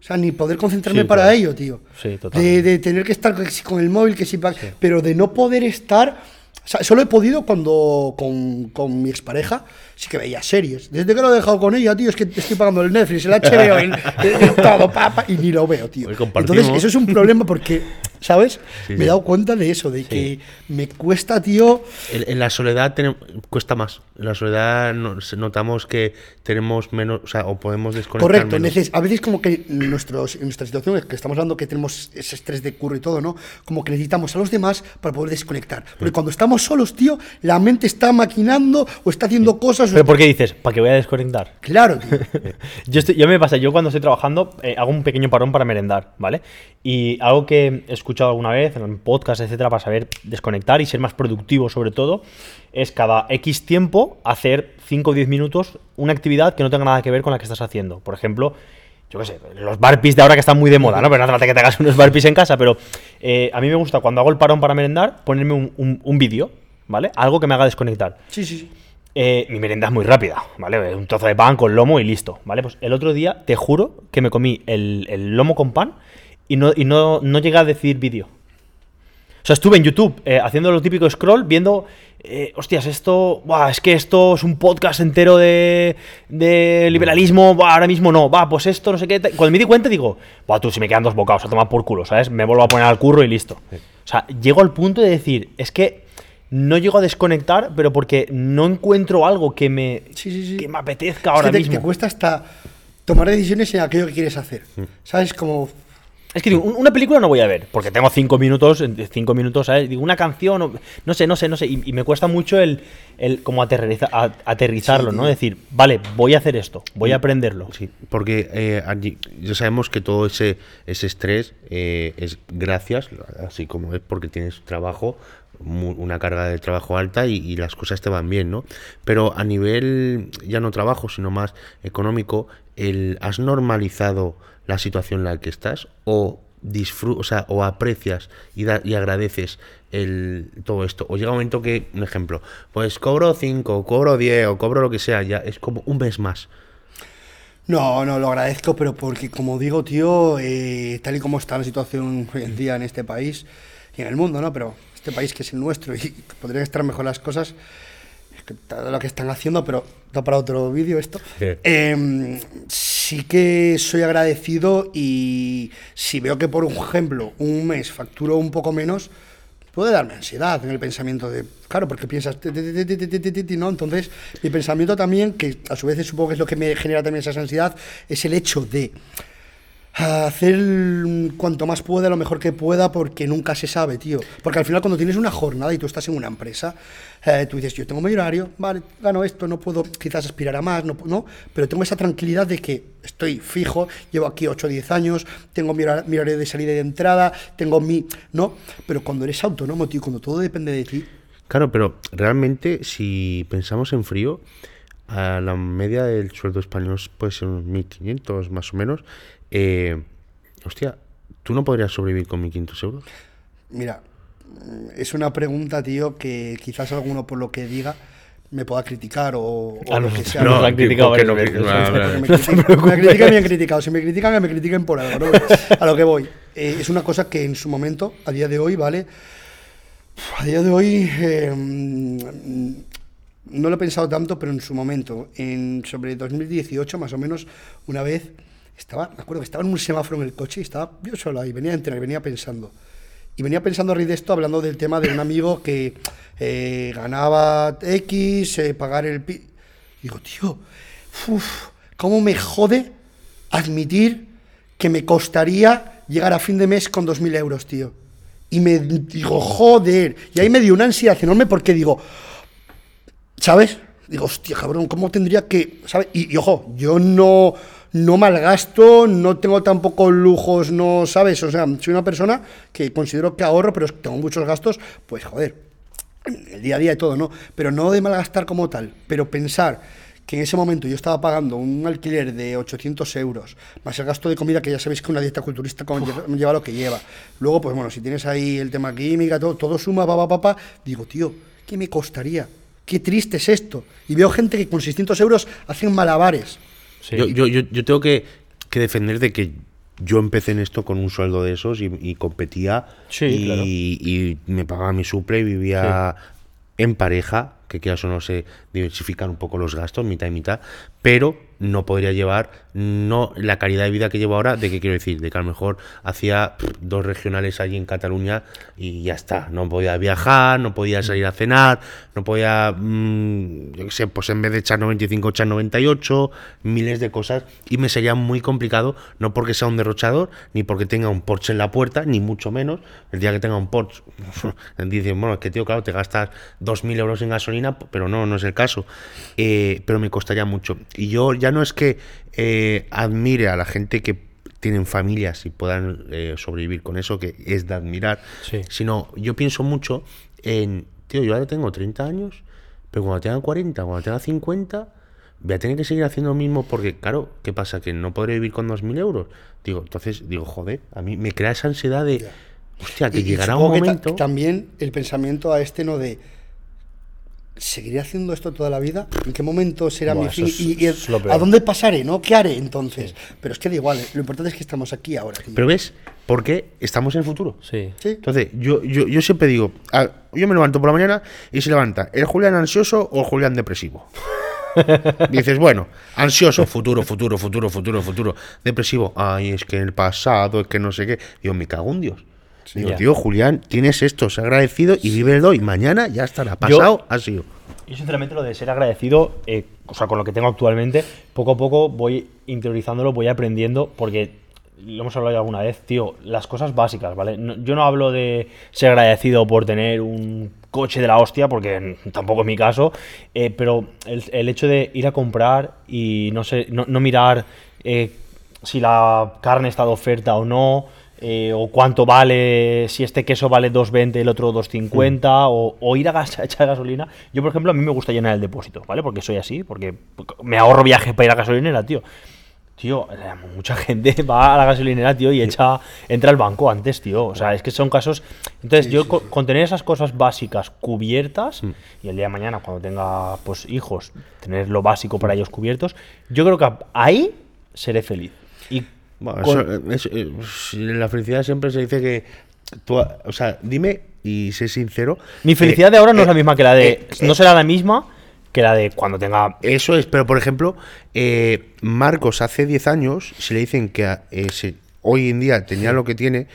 O sea, ni poder concentrarme Sí, para claro. ello, tío. Sí, de, totalmente. de tener que estar con el móvil, que pa- pero de no poder estar. O sea, solo he podido cuando con, con mi expareja sí que veía series. Desde que lo he dejado con ella, tío, es que estoy pagando el Netflix, el HBO, el, el- el todo, pa, pa, y ni lo veo, tío. Entonces, eso es un problema porque, ¿sabes? Sí, Me he sí. dado cuenta de eso, de que me cuesta, tío. En, en la soledad tenem- cuesta más. En la soledad no- se- notamos que tenemos menos, o sea, o podemos desconectar Correcto, menos. neces- a veces como que nuestros, en nuestra situación, que estamos hablando que tenemos ese estrés de curro y todo, ¿no? Como que necesitamos a los demás para poder desconectar. Porque cuando estamos solos, tío, la mente está maquinando o está haciendo cosas. o Pero está- ¿por qué dices? ¿Para qué voy a desconectar? Claro, tío. Yo, estoy- yo me pasa, yo cuando estoy trabajando eh, hago un pequeño parón para merendar, ¿vale? Y algo que he escuchado alguna vez en podcast, etcétera, para saber desconectar y ser más productivo sobre todo, es cada X tiempo hacer 5 o 10 minutos una actividad que no tenga nada que ver con la que estás haciendo. Por ejemplo, yo qué sé, los barpees de ahora que están muy de moda, ¿no? Pero no falta que te hagas unos barpees en casa, pero eh, a mí me gusta cuando hago el parón para merendar ponerme un, un- un vídeo, ¿vale? Algo que me haga desconectar. Sí, sí, sí. Eh, mi merienda es muy rápida, ¿vale? Un trozo de pan con lomo y listo, ¿vale? Pues el otro día, te juro que me comí el, el lomo con pan y no, y no, no llegué a decidir vídeo. O sea, estuve en YouTube eh, haciendo lo típico scroll, viendo, eh, hostias, esto, buah, es que esto es un podcast entero de, de liberalismo, buah, ahora mismo no, va, pues esto, no sé qué. Cuando me di cuenta, digo, buah, tú, si me quedan dos bocados, a tomar por culo, ¿sabes? Me vuelvo a poner al curro y listo. O sea, llego al punto de decir, es que no llego a desconectar, pero porque no encuentro algo que me, Sí, sí, sí. que me apetezca Es ahora que te, mismo. te cuesta hasta tomar decisiones en aquello que quieres hacer. ¿Sabes? Como. Es que digo, un- una película no voy a ver, porque tengo cinco minutos, cinco minutos, ¿sabes? Digo, una canción, o- no sé, no sé, no sé, y, y me cuesta mucho el, el como aterriza- a- aterrizarlo, Sí, ¿no? Decir, vale, voy a hacer esto, voy a aprenderlo. Sí, porque eh, allí- ya sabemos que todo ese, ese estrés eh, es gracias, así como es porque tienes trabajo, una carga de trabajo alta y, y las cosas te van bien, ¿no? Pero a nivel ya no trabajo, sino más económico, el, ¿has normalizado la situación en la que estás o disfru o sea, o aprecias y, da- y agradeces el, todo esto? O llega un momento que, un ejemplo, pues cobro 5, cobro 10 o cobro lo que sea, ya es como un mes más. No, no, lo agradezco, pero porque, como digo, tío, eh, tal y como está la situación hoy en día en este país y en el mundo, ¿no? Pero este país que es el nuestro y podrían estar mejor las cosas, lo que están haciendo, pero da para otro vídeo esto. Em, sí. Que soy agradecido y si veo que, por ejemplo, un mes facturo un poco menos, puede darme ansiedad en el pensamiento de, claro, porque piensas, ¿no? Entonces, mi pensamiento también, que a su vez supongo que es lo que me genera también esa ansiedad, es el hecho de a hacer cuanto más pueda, lo mejor que pueda, porque nunca se sabe, tío. Porque al final cuando tienes una jornada y tú estás en una empresa, eh, tú dices, yo tengo mi horario, vale, gano esto, no puedo quizás aspirar a más, no, no, pero tengo esa tranquilidad de que estoy fijo, llevo aquí 8 o 10 años, tengo mi horario de salida y de entrada, tengo mi... ¿no? Pero cuando eres autónomo, tío, cuando todo depende de ti, Claro, pero realmente si pensamos en frío, a la media del sueldo español puede ser unos 1.500 más o menos. Eh, hostia, ¿tú no podrías sobrevivir con 1.500 euros? Mira, es una pregunta, tío, que quizás alguno por lo que diga me pueda criticar o, o A lo que sea. nos han que- criticado no- no, no, me, critican, me critican y me han criticado. Si me critican, que me critiquen por algo. ¿no? A lo que voy. Eh, es una cosa que en su momento, a día de hoy, ¿vale? A día de hoy, eh, no lo he pensado tanto, pero en su momento, en sobre 2018 más o menos, una vez, estaba, me acuerdo que estaba en un semáforo en el coche y estaba yo solo ahí, venía a entrenar, venía pensando. Y venía pensando a raíz de esto, hablando del tema de un amigo que eh, ganaba X, eh, pagar el... pi- Digo, tío, uf, ¿cómo me jode admitir que me costaría llegar a fin de mes con 2.000 euros, tío? Y me digo, joder. Y ahí me dio una ansiedad enorme porque digo, ¿sabes? Digo, hostia, cabrón, ¿cómo tendría que...? ¿Sabes? Y, y, ojo, yo no, no malgasto, no tengo tampoco lujos, no, ¿sabes? O sea, soy una persona que considero que ahorro, pero tengo muchos gastos, pues joder, el día a día y todo, ¿no? Pero no de malgastar como tal, pero pensar que en ese momento yo estaba pagando un alquiler de 800 euros, más el gasto de comida, que ya sabéis que una dieta culturista lleva lo que lleva. Luego, pues bueno, si tienes ahí el tema química, todo, todo suma, papá, papá, digo, tío, ¿qué me costaría? Qué triste es esto. Y veo gente que con 600 euros hacen malabares. Sí. Yo, yo, yo, yo tengo que, que defender de que yo empecé en esto con un sueldo de esos y, y competía Sí, y, claro. y me pagaba mi suple y vivía en pareja, que quieras o no se diversifican un poco los gastos, mitad y mitad, pero no podría llevar no la calidad de vida que llevo ahora, de qué quiero decir, de que a lo mejor hacía dos regionales allí en Cataluña y ya está, no podía viajar, no podía salir a cenar, no podía, mm, pues en vez de echar 95, echar 98, miles de cosas, y me sería muy complicado, no porque sea un derrochador, ni porque tenga un Porsche en la puerta, ni mucho menos, el día que tenga un Porsche, dicen, bueno, es que tío, claro, te gastas 2.000 euros en gasolina, pero no, no es el caso, Eh, pero me costaría mucho, y yo ya no es que eh, admire a la gente que tienen familias y puedan eh, sobrevivir con eso, que es de admirar, Sí. sino yo pienso mucho en, tío, yo ahora tengo 30 años, pero cuando tenga 40, cuando tenga 50, voy a tener que seguir haciendo lo mismo porque, claro, ¿qué pasa? Que no podré vivir con 2.000 euros. Digo, entonces, digo, joder, a mí me crea esa ansiedad de, hostia, que Y- llegará un que ta- momento... también el pensamiento a este, ¿no? De. ¿Seguiré haciendo esto toda la vida? ¿En qué momento será mi fin? es- ¿Y, y es lo ¿A dónde pasaré? ¿No? ¿Qué haré entonces? Pero es que da igual, ¿eh? lo importante es que estamos aquí ahora. Pero ves, porque estamos en el futuro. Sí. Sí. Entonces, yo, yo, yo siempre digo, yo me levanto por la mañana y se levanta el Julián ansioso o el Julián depresivo. Dices, bueno, ansioso, futuro, futuro, futuro, futuro, futuro. Depresivo, ay, es que en el pasado, es que no sé qué. Digo, me cago en Dios. Digo, Ya. tío, Julián, tienes esto, se ha agradecido y vive el hoy. Mañana ya estará. Yo- Pasado, ha sido. Yo sinceramente lo de ser agradecido, eh, o sea, con lo que tengo actualmente, poco a poco voy interiorizándolo, voy aprendiendo, porque lo hemos hablado ya alguna vez, tío, las cosas básicas, ¿vale? No- yo no hablo de ser agradecido por tener un coche de la hostia, porque tampoco es mi caso, eh, pero el, el hecho de ir a comprar y no sé, no, no mirar eh, si la carne está de oferta o no, eh, o cuánto vale, si este queso vale 2.20 el otro 2.50, o, o ir a gas- a echar gasolina. Yo, por ejemplo, a mí me gusta llenar el depósito, ¿vale? Porque soy así, porque me ahorro viaje para ir a gasolinera, tío. Tío, mucha gente va a la gasolinera, tío, y echa, entra al banco antes, tío. O sea, es que son casos. Entonces, yo co- con tener esas cosas básicas cubiertas, y el día de mañana, cuando tenga pues hijos, tener lo básico para ellos cubiertos, yo creo que ahí seré feliz. Y Bueno, con- eso- es- eh, en la felicidad siempre se dice que. Tú, o sea, dime y sé sincero. Mi felicidad de ahora no es eh, la misma que la de. eh, no será la misma que la de cuando tenga. Eso es, pero por ejemplo, eh, Marcos hace 10 años, si le dicen que eh, hoy en día tenía lo que tiene,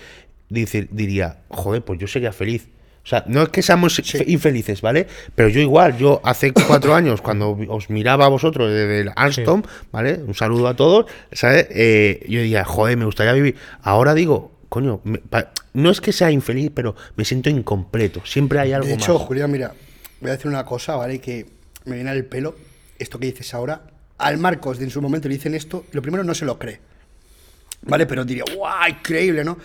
dice, diría, joder, pues yo sería feliz. O sea, no es que seamos fe- infelices, ¿vale? Pero yo igual, yo hace cuatro años, cuando os miraba a vosotros desde el Alstom, ¿vale? Un saludo a todos, ¿sabes? Eh, yo decía, joder, me gustaría vivir. Ahora digo, coño, me- pa- no es que sea infeliz, pero me siento incompleto. Siempre hay algo De hecho, más. Julián, mira, voy a decir una cosa, ¿vale? Que me viene al pelo esto que dices ahora. Al Marcos, de en su momento, le dicen esto, lo primero no se lo cree. ¿Vale? Pero diría, ¡guau! Increíble, ¿no?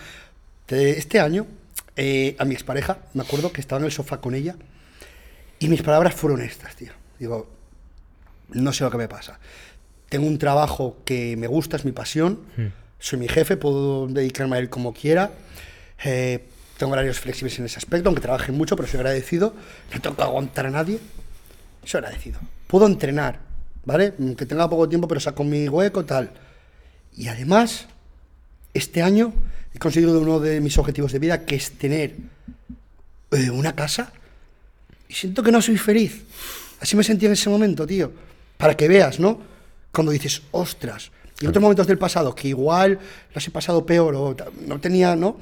Este año, eh, a mi expareja, me acuerdo que estaba en el sofá con ella y mis palabras fueron estas, tío. Digo, no sé lo que me pasa. Tengo un trabajo que me gusta, es mi pasión. Soy mi jefe, puedo dedicarme a él como quiera. Eh, tengo horarios flexibles en ese aspecto, aunque trabaje mucho, pero soy agradecido. No tengo que aguantar a nadie. Soy agradecido. Puedo entrenar, ¿vale? Que tenga poco tiempo, pero saco mi hueco, tal. Y además, este año he conseguido uno de mis objetivos de vida, que es tener eh, una casa. Y siento que no soy feliz. Así me sentí en ese momento, tío. Para que veas, ¿no? Cuando dices, ostras. Y en otros momentos del pasado, que igual las he pasado peor o no tenía, ¿no?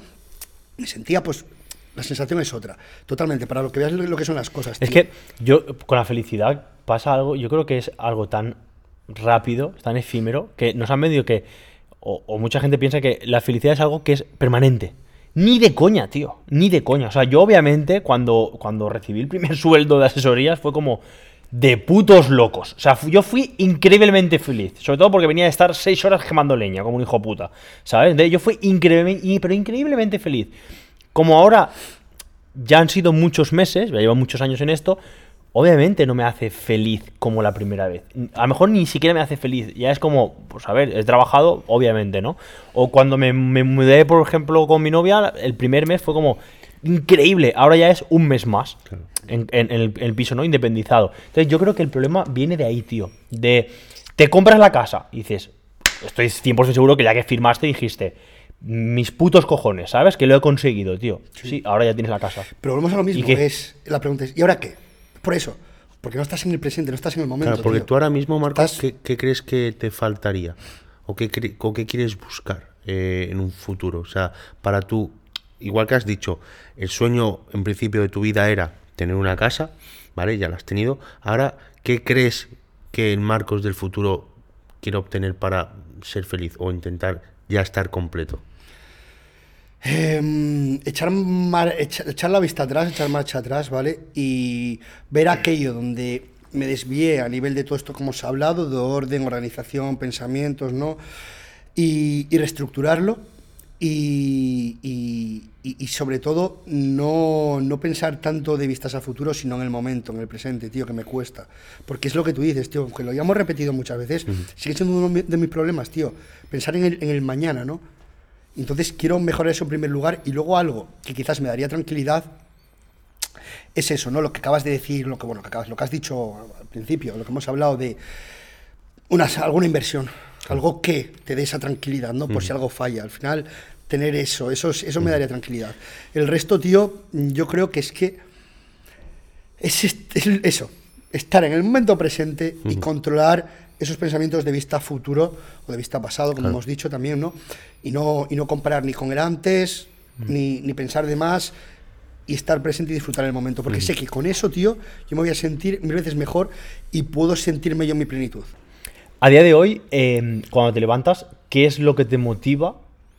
Me sentía, pues, la sensación es otra. Totalmente, para lo que veas lo que son las cosas. Es tío. que yo, con la felicidad, pasa algo, yo creo que es algo tan rápido, tan efímero, que nos han vendido que, o, mucha gente piensa que la felicidad es algo que es permanente. Ni de coña, tío, ni de coña. O sea, yo obviamente cuando, cuando recibí el primer sueldo de asesorías fue como de putos locos. O sea, yo fui increíblemente feliz. Sobre todo porque venía de estar seis horas quemando leña, como un hijo puta. ¿Sabes? Yo fui increíblemente, pero increíblemente feliz. Como ahora ya han sido muchos meses, ya llevo muchos años en esto, obviamente no me hace feliz como la primera vez. A lo mejor ni siquiera me hace feliz. Ya es como, pues a ver, he trabajado, obviamente, ¿no? O cuando me, me mudé, por ejemplo, con mi novia, el primer mes fue como increíble. Ahora ya es un mes más en, en- en el, en el piso, ¿no? Independizado. Entonces yo creo que el problema viene de ahí, tío. De, te compras la casa y dices, estoy 100% seguro que ya que firmaste dijiste, mis putos cojones, ¿sabes? Que lo he conseguido, tío. Sí, ahora ya tienes la casa. Pero volvemos a lo mismo, ¿Y qué? es, la pregunta es, ¿y ahora qué? Por eso, porque no estás en el presente, no estás en el momento. Claro, porque tío. tú ahora mismo, Marcos, Estás- ¿qué, qué crees que te faltaría? ¿O qué, cre- o qué quieres buscar eh, en un futuro? O sea, para tú, igual que has dicho, el sueño en principio de tu vida era tener una casa, ¿vale? Ya la has tenido. Ahora, ¿qué crees que el Marcos del futuro quiere obtener para ser feliz o intentar ya estar completo? Em, echar, mar- echar la vista atrás, echar marcha atrás, ¿vale? Y ver aquello donde me desvié a nivel de todo esto que hemos hablado, de orden, organización, pensamientos, ¿no? Y, y reestructurarlo y, y- y- sobre todo no, no pensar tanto de vistas a futuro, sino en el momento, en el presente, tío, que me cuesta. Porque es lo que tú dices, tío, aunque lo hayamos repetido muchas veces, sigue siendo uno de mis problemas, tío, pensar en el, en el mañana, ¿no? Entonces quiero mejorar eso en primer lugar y luego algo que quizás me daría tranquilidad es eso, ¿no? Lo que acabas de decir, lo que bueno, que acabas, lo que has dicho al principio, lo que hemos hablado de una, alguna inversión, algo que te dé esa tranquilidad, ¿no? Por si algo falla. Al final, tener eso, eso, es- eso me daría tranquilidad. El resto, tío, yo creo que es que es eso, estar en el momento presente y controlar esos pensamientos de vista futuro o de vista pasado, como hemos dicho también, ¿no? Y no, y no comparar ni con el antes, ni, ni pensar de más y estar presente y disfrutar el momento. Porque sé que con eso, tío, yo me voy a sentir mil veces mejor y puedo sentirme yo en mi plenitud. A día de hoy, eh, cuando te levantas, ¿qué es lo que te motiva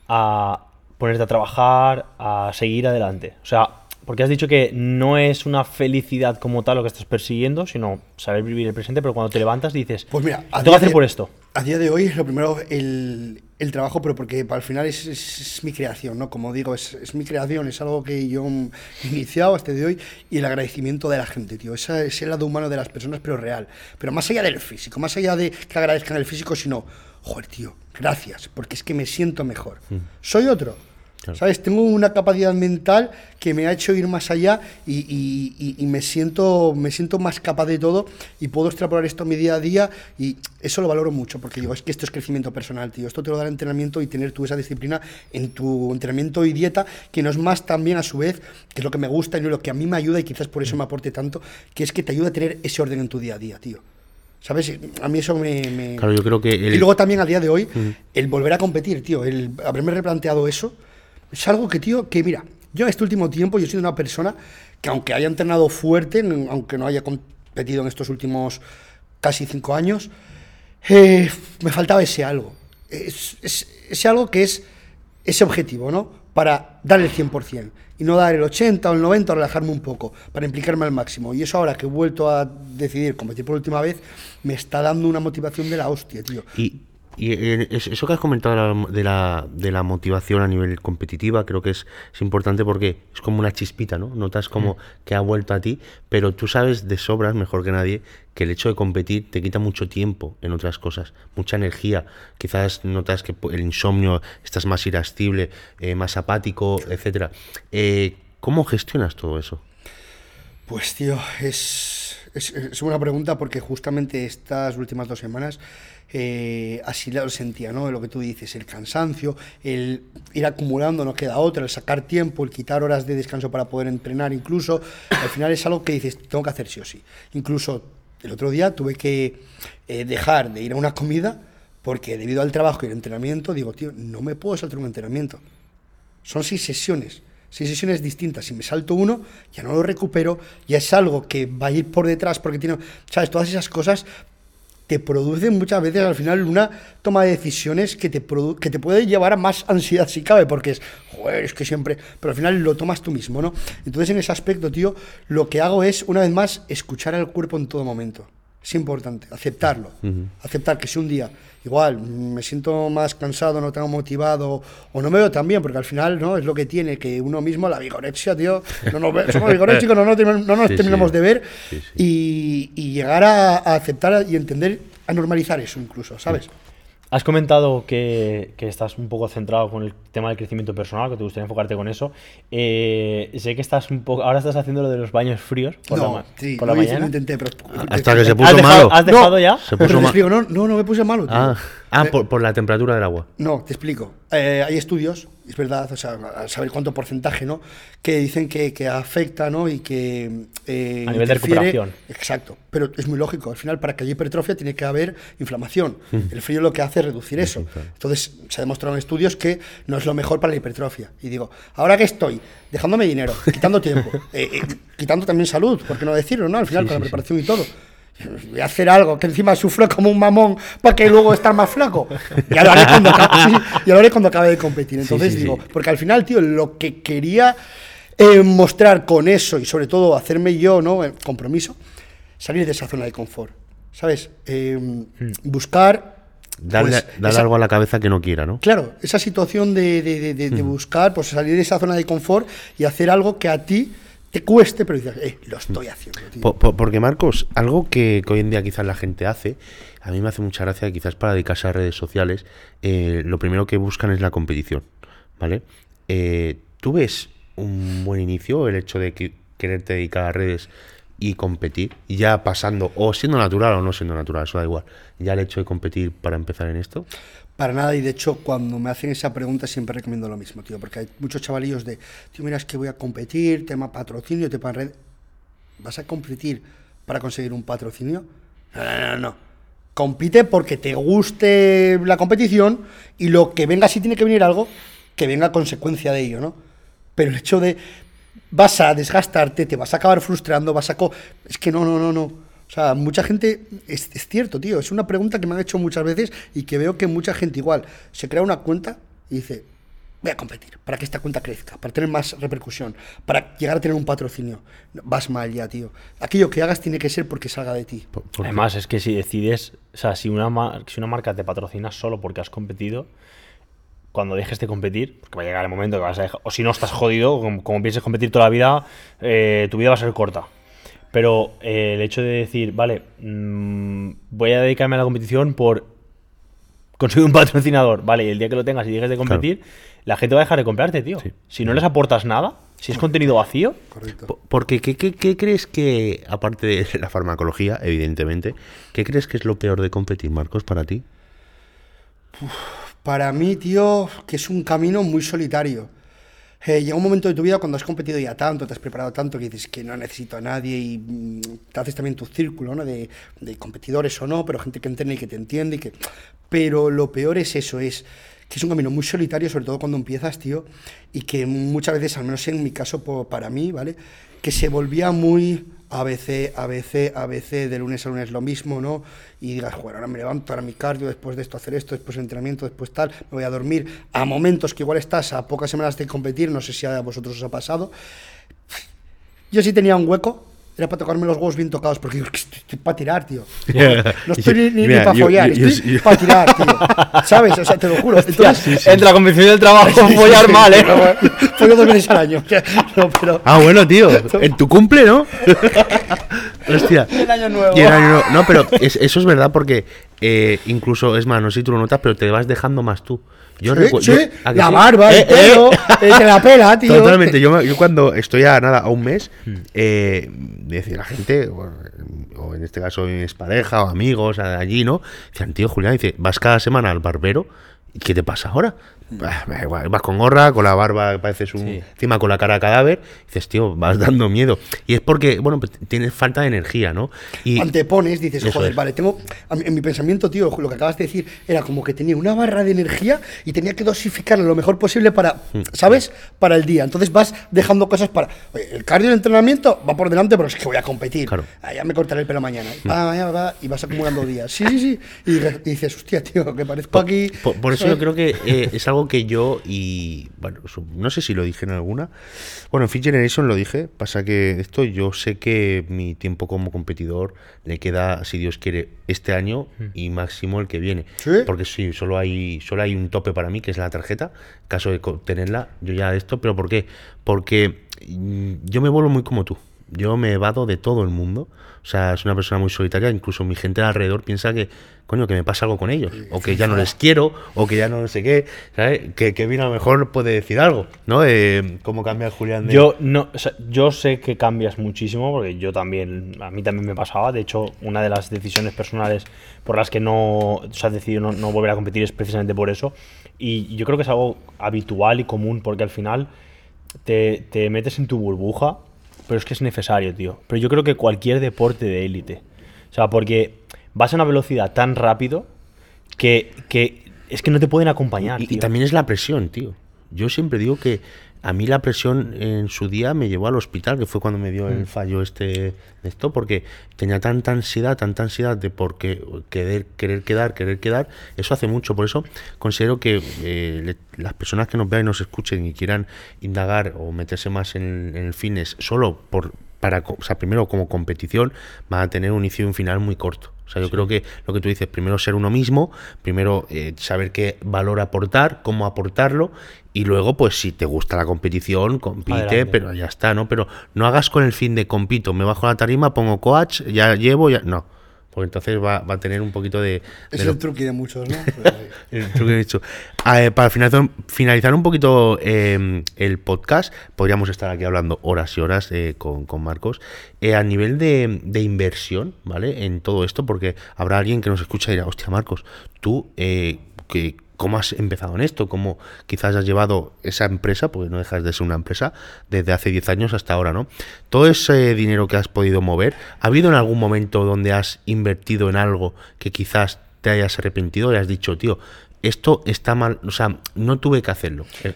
a ponerte a trabajar, a seguir adelante? O sea, porque has dicho que no es una felicidad como tal lo que estás persiguiendo, sino saber vivir el presente, pero cuando te levantas dices, Pues mira, ¿qué tengo que hacer de- por esto? A día de hoy, lo primero, el, el trabajo, pero porque al final es, es- es mi creación, ¿no? Como digo, es, es mi creación, es algo que yo mm, he iniciado hasta de hoy y el agradecimiento de la gente, tío. Esa es el lado humano de las personas, pero real. Pero más allá del físico, más allá de que agradezcan el físico, sino, joder, tío, gracias, porque es que me siento mejor. Soy otro. ¿Sabes? Tengo una capacidad mental que me ha hecho ir más allá y, y- y- y me, siento, me siento más capaz de todo y puedo extrapolar esto a mi día a día y eso lo valoro mucho porque digo, es que esto es crecimiento personal, tío. Esto te lo da el entrenamiento y tener tú esa disciplina en tu entrenamiento y dieta, que no es más también a su vez, que es lo que me gusta y lo que a mí me ayuda y quizás por eso me aporte tanto, que es que te ayuda a tener ese orden en tu día a día, tío. ¿Sabes? A mí eso me... me- Claro, yo creo que el- Y luego también a día de hoy, el volver a competir, tío, el haberme replanteado eso, es algo que, tío, que mira, yo en este último tiempo yo he sido una persona que aunque haya entrenado fuerte, aunque no haya competido en estos últimos casi cinco años, eh, me faltaba ese algo. Es, ese algo que es ese objetivo, ¿no? Para dar el 100% y no dar el 80 o el 90 o relajarme un poco, para implicarme al máximo. Y eso ahora que he vuelto a decidir competir por última vez, me está dando una motivación de la hostia, tío. Y, y eh, eso que has comentado de la, de la motivación a nivel competitiva, creo que es, es, importante porque es como una chispita, ¿no? Notas como mm. que ha vuelto a ti, pero tú sabes de sobras, mejor que nadie, que el hecho de competir te quita mucho tiempo en otras cosas, mucha energía. Quizás notas que el insomnio, estás más irascible, eh, más apático, etcétera. Eh, ¿Cómo gestionas todo eso? Pues tío, es, es, es, una pregunta porque justamente estas últimas dos semanas eh, así lo sentía, ¿no? Lo que tú dices, el cansancio, el ir acumulando, no queda otra, el sacar tiempo, el quitar horas de descanso para poder entrenar incluso, al final es algo que dices, tengo que hacer sí o sí. Incluso el otro día tuve que eh, dejar de ir a una comida porque debido al trabajo y el entrenamiento, digo, tío, no me puedo saltar un entrenamiento. Son seis sesiones seis sesiones distintas. Si me salto uno, ya no lo recupero, ya es algo que va a ir por detrás porque tiene, ¿sabes? Todas esas cosas te producen muchas veces al final una toma de decisiones que te, que te puede llevar a más ansiedad si cabe, porque es, joder, es que siempre, pero al final lo tomas tú mismo, ¿no? Entonces en ese aspecto, tío, lo que hago es, una vez más, escuchar al cuerpo en todo momento. Es importante, aceptarlo. Aceptar que si un día igual me siento más cansado, no tengo motivado o no me veo tan bien, porque al final no es lo que tiene que uno mismo, la vigorexia, tío, no nos somos vigorexicos, no, no, nos terminamos de ver y, llegar a, a, aceptar y entender, a normalizar eso incluso, ¿sabes? Has comentado que, que, estás un poco centrado con el tema del crecimiento personal, que te gustaría enfocarte con eso. Eh, sé que estás un poco. Ahora estás haciendo lo de los baños fríos por no, la, sí, por la mañana. intenté, pero, Hasta que se puso malo. ¿Has dejado ya? Se puso malo. No, no, no me puse malo. Tío. Ah, ah eh, por, por, la temperatura del agua. No, te explico. Eh, hay estudios es verdad, o sea, saber cuánto porcentaje, ¿no? Que dicen que, que afecta, ¿no? Y que. Eh, a nivel de recuperación. Exacto. Pero es muy lógico. Al final, para que haya hipertrofia, tiene que haber inflamación. El frío lo que hace es reducir eso. Entonces, se ha demostrado en estudios que no es lo mejor para la hipertrofia. Y digo, ahora que estoy dejándome dinero, quitando tiempo, eh, eh, quitando también salud, ¿por qué no decirlo, no? Al final, con la preparación y todo voy a hacer algo que encima sufro como un mamón para que luego estar más flaco. Ya lo haré cuando, acabe, cuando acabe de competir. Entonces digo, porque al final, tío, lo que quería eh, mostrar con eso y sobre todo hacerme yo, ¿no? El compromiso, salir de esa zona de confort. ¿Sabes? Eh, hmm. buscar Darle, pues, algo a la cabeza que no quiera, ¿no? Claro, esa situación de, de, de, de, hmm. buscar, pues salir de esa zona de confort y hacer algo que a ti te cueste, pero dices, eh, lo estoy haciendo. porque Marcos, algo que, hoy en día quizás la gente hace, a mí me hace mucha gracia, quizás para dedicarse a redes sociales, eh, lo primero que buscan es la competición, ¿vale? Eh, ¿Tú ves un buen inicio el hecho de que, quererte dedicar a redes y competir, ya pasando, o siendo natural o no siendo natural, eso da igual, ya el hecho de competir para empezar en esto? Para nada, y de hecho, cuando me hacen esa pregunta siempre recomiendo lo mismo, tío, porque hay muchos chavalillos de, tío, mira, es que voy a competir, tema patrocinio, tema red. ¿Vas a competir para conseguir un patrocinio? No, no, no. Compite porque te guste la competición y lo que venga, si tiene que venir algo, que venga consecuencia de ello, ¿no? Pero el hecho de, vas a desgastarte, te vas a acabar frustrando, vas a... es que no, no, no, no. O sea, mucha gente, es, cierto, tío, es una pregunta que me han hecho muchas veces y que veo que mucha gente igual se crea una cuenta y dice, voy a competir para que esta cuenta crezca, para tener más repercusión, para llegar a tener un patrocinio. Vas mal ya, tío. Aquello que hagas tiene que ser porque salga de ti. Además, es que si decides, o sea, si una, si una marca te patrocina solo porque has competido, cuando dejes de competir, porque va a llegar el momento que vas a dejar, o si no estás jodido, como, pienses competir toda la vida, eh, tu vida va a ser corta. Pero eh, el hecho de decir, vale, mm, voy a dedicarme a la competición por conseguir un patrocinador, vale, y el día que lo tengas y dejes de competir, la gente va a dejar de comprarte, tío. Si no les aportas nada, si es contenido vacío. Correcto. Porque, ¿qué, qué, crees que, aparte de la farmacología, evidentemente, qué crees que es lo peor de competir, Marcos, para ti? para mí, tío, que es un camino muy solitario. Eh, llega un momento de tu vida cuando has competido ya tanto, te has preparado tanto, que dices que no necesito a nadie y mm, te haces también tu círculo ¿no? de, de, competidores o no, pero gente que entiende y que te entiende. Y que... Pero lo peor es eso, es que es un camino muy solitario, sobre todo cuando empiezas, tío, y que muchas veces, al menos en mi caso, para mí, ¿vale? Que se volvía muy ABC, ABC, ABC, de lunes a lunes lo mismo, ¿no? Y digas, joder, ahora me levanto, ahora mi cardio, después de esto hacer esto, después entrenamiento, después tal, me voy a dormir. A momentos que igual estás a pocas semanas de competir, no sé si a vosotros os ha pasado, yo sí tenía un hueco, era para tocarme los huevos bien tocados, porque digo, "Es que estoy, para tirar, tío. No estoy ni, ni, Mira, para follar, yo- estoy yo- para tirar, tío. ¿Sabes? O sea, te lo juro. Entonces, Entre la competición y el trabajo, follar mal, ¿eh? Follo dos veces al año. No, pero... Ah, bueno, tío. En tu cumple, ¿no? Hostia. El año nuevo. Y el año nuevo. No, pero es- eso es verdad porque eh, incluso, es más, no sé si tú lo notas, pero te vas dejando más tú. Yo Sí, recu- sí, yo- ¿a que la sí? barba, el Eh, eh. pelo, eh, te la pela, tío. Totalmente. Yo, me- yo cuando estoy a nada, a un mes, eh, decir la gente, o, en este caso mi pareja o amigos allí, ¿no? Decían, tío Julián, dice, vas cada semana al barbero, ¿y qué te pasa ahora? Bah, me da igual, Vas con gorra, con la barba pareces un. Sí. encima con la cara de cadáver, dices, tío, vas dando miedo. Y es porque, bueno, pues tienes falta de energía, ¿no? Y antepones, dices, Eso joder, es. vale, tengo. a En mi pensamiento, tío, lo que acabas de decir era como que tenía una barra de energía y tenía que dosificarla lo mejor posible para, Mm. ¿sabes? Para el día. Entonces vas dejando cosas para. Oye, el cardio de entrenamiento va por delante, pero es que voy a competir. Claro. Ah, ya me cortaré el pelo mañana. Va, mañana va, y vas acumulando días. Sí, sí, sí. Y, dices- y dices, hostia, tío, que parezco aquí. Por, por eso yo creo que eh, es algo que yo y bueno, no sé si lo dije en alguna. Bueno, en Fit Generation lo dije, pasa que esto yo sé que mi tiempo como competidor le queda, si Dios quiere, este año y máximo el que viene. ¿Sí? Porque sí, solo hay solo hay un tope para mí, que es la tarjeta. Caso de tenerla, yo ya de esto, pero ¿por qué? Porque mm, yo me vuelvo muy como tú. Yo me evado de todo el mundo. O sea, es una persona muy solitaria. Incluso mi gente de alrededor piensa que, coño, que me pasa algo con ellos. O que ya no les quiero, o que ya no sé qué. ¿sabes? Que, bien a lo mejor puede decir algo, ¿no? Eh, ¿Cómo cambia Julián. Yo no, yo sé que cambias muchísimo porque yo también, a mí también me pasaba. De hecho, una de las decisiones personales por las que no se ha decidido no, no volver a competir es precisamente por eso. Y yo creo que es algo habitual y común porque al final te, te metes en tu burbuja, pero es que es necesario, tío. Pero yo creo que cualquier deporte de élite, o sea, porque vas a una velocidad tan rápido que, que es que no te pueden acompañar. Y, y tío. también es la presión, tío. Yo siempre digo que a mí la presión en su día me llevó al hospital, que fue cuando me dio el fallo este de esto, porque tenía tanta ansiedad, tanta ansiedad de por qué querer, querer quedar, querer quedar. Eso hace mucho. Por eso considero que eh, le- las personas que nos vean y nos escuchen y quieran indagar o meterse más en, en el fitness solo por para, o sea, primero como competición, van a tener un inicio y un final muy corto. O sea, yo creo que lo que tú dices, primero ser uno mismo, primero eh, saber qué valor aportar, cómo aportarlo, y luego, pues si te gusta la competición, compite, Adelante. pero ya está, ¿no? Pero no hagas con el fin de compito, me bajo la tarima, pongo coach, ya llevo, ya. No. Porque entonces va, va a tener un poquito de. de Es lo- el truqui de muchos, ¿no? Pues el dicho. Ah, eh, para finalizar, finalizar un poquito eh, el podcast, podríamos estar aquí hablando horas y horas eh, con, con Marcos. Eh, a nivel de, de inversión, ¿vale? En todo esto, porque habrá alguien que nos escucha y dirá, hostia, Marcos, tú, eh, que, ¿cómo has empezado en esto? ¿Cómo quizás has llevado esa empresa, porque no dejas de ser una empresa, desde hace 10 años hasta ahora, ¿no? Todo ese dinero que has podido mover, ¿ha habido en algún momento donde has invertido en algo que quizás te hayas arrepentido y has dicho, tío, esto está mal, o sea, no tuve que hacerlo? Eh,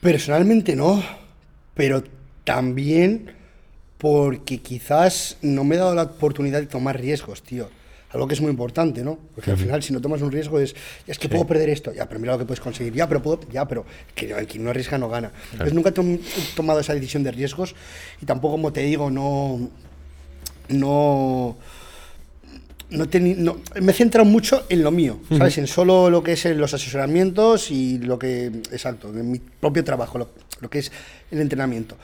Personalmente no, pero también porque quizás no me he dado la oportunidad de tomar riesgos, tío. Algo que es muy importante, ¿no? Porque al final si no tomas un riesgo es, es que puedo perder esto, ya, pero mira lo que puedes conseguir, ya, pero puedo, ya, pero que el que no arriesga no gana. Entonces nunca he tom- he tomado esa decisión de riesgos y tampoco, como te digo, no, no, no, me he centrado mucho en lo mío, ¿sabes? En solo lo que es eh, los asesoramientos y lo que, exacto, en mi propio trabajo, lo, lo que es el entrenamiento.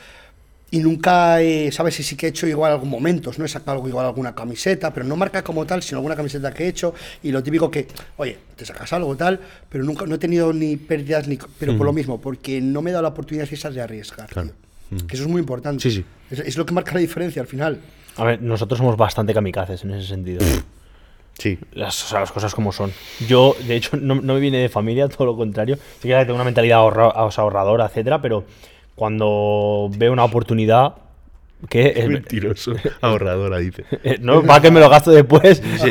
Y nunca, he, ¿sabes? Y sí que he hecho igual algún momentos, ¿no? He sacado algo, igual alguna camiseta, pero no marca como tal, sino alguna camiseta que he hecho. Y lo típico que, oye, te sacas algo tal, pero nunca, no he tenido ni pérdidas, ni, pero por lo mismo, porque no me he dado la oportunidad esas de arriesgar, Claro. tío. Que eso es muy importante. Sí, sí. Es, es lo que marca la diferencia al final. A ver, nosotros somos bastante kamikazes en ese sentido. Sí. Las, o sea, las cosas como son. Yo, de hecho, no, no me viene de familia, todo lo contrario. Sí que tengo una mentalidad ahorra- ahorradora, etcétera, pero cuando veo una oportunidad, ¿Qué? Es- Mentiroso. Ahorradora, dice. no, para que me lo gasto después. Sí,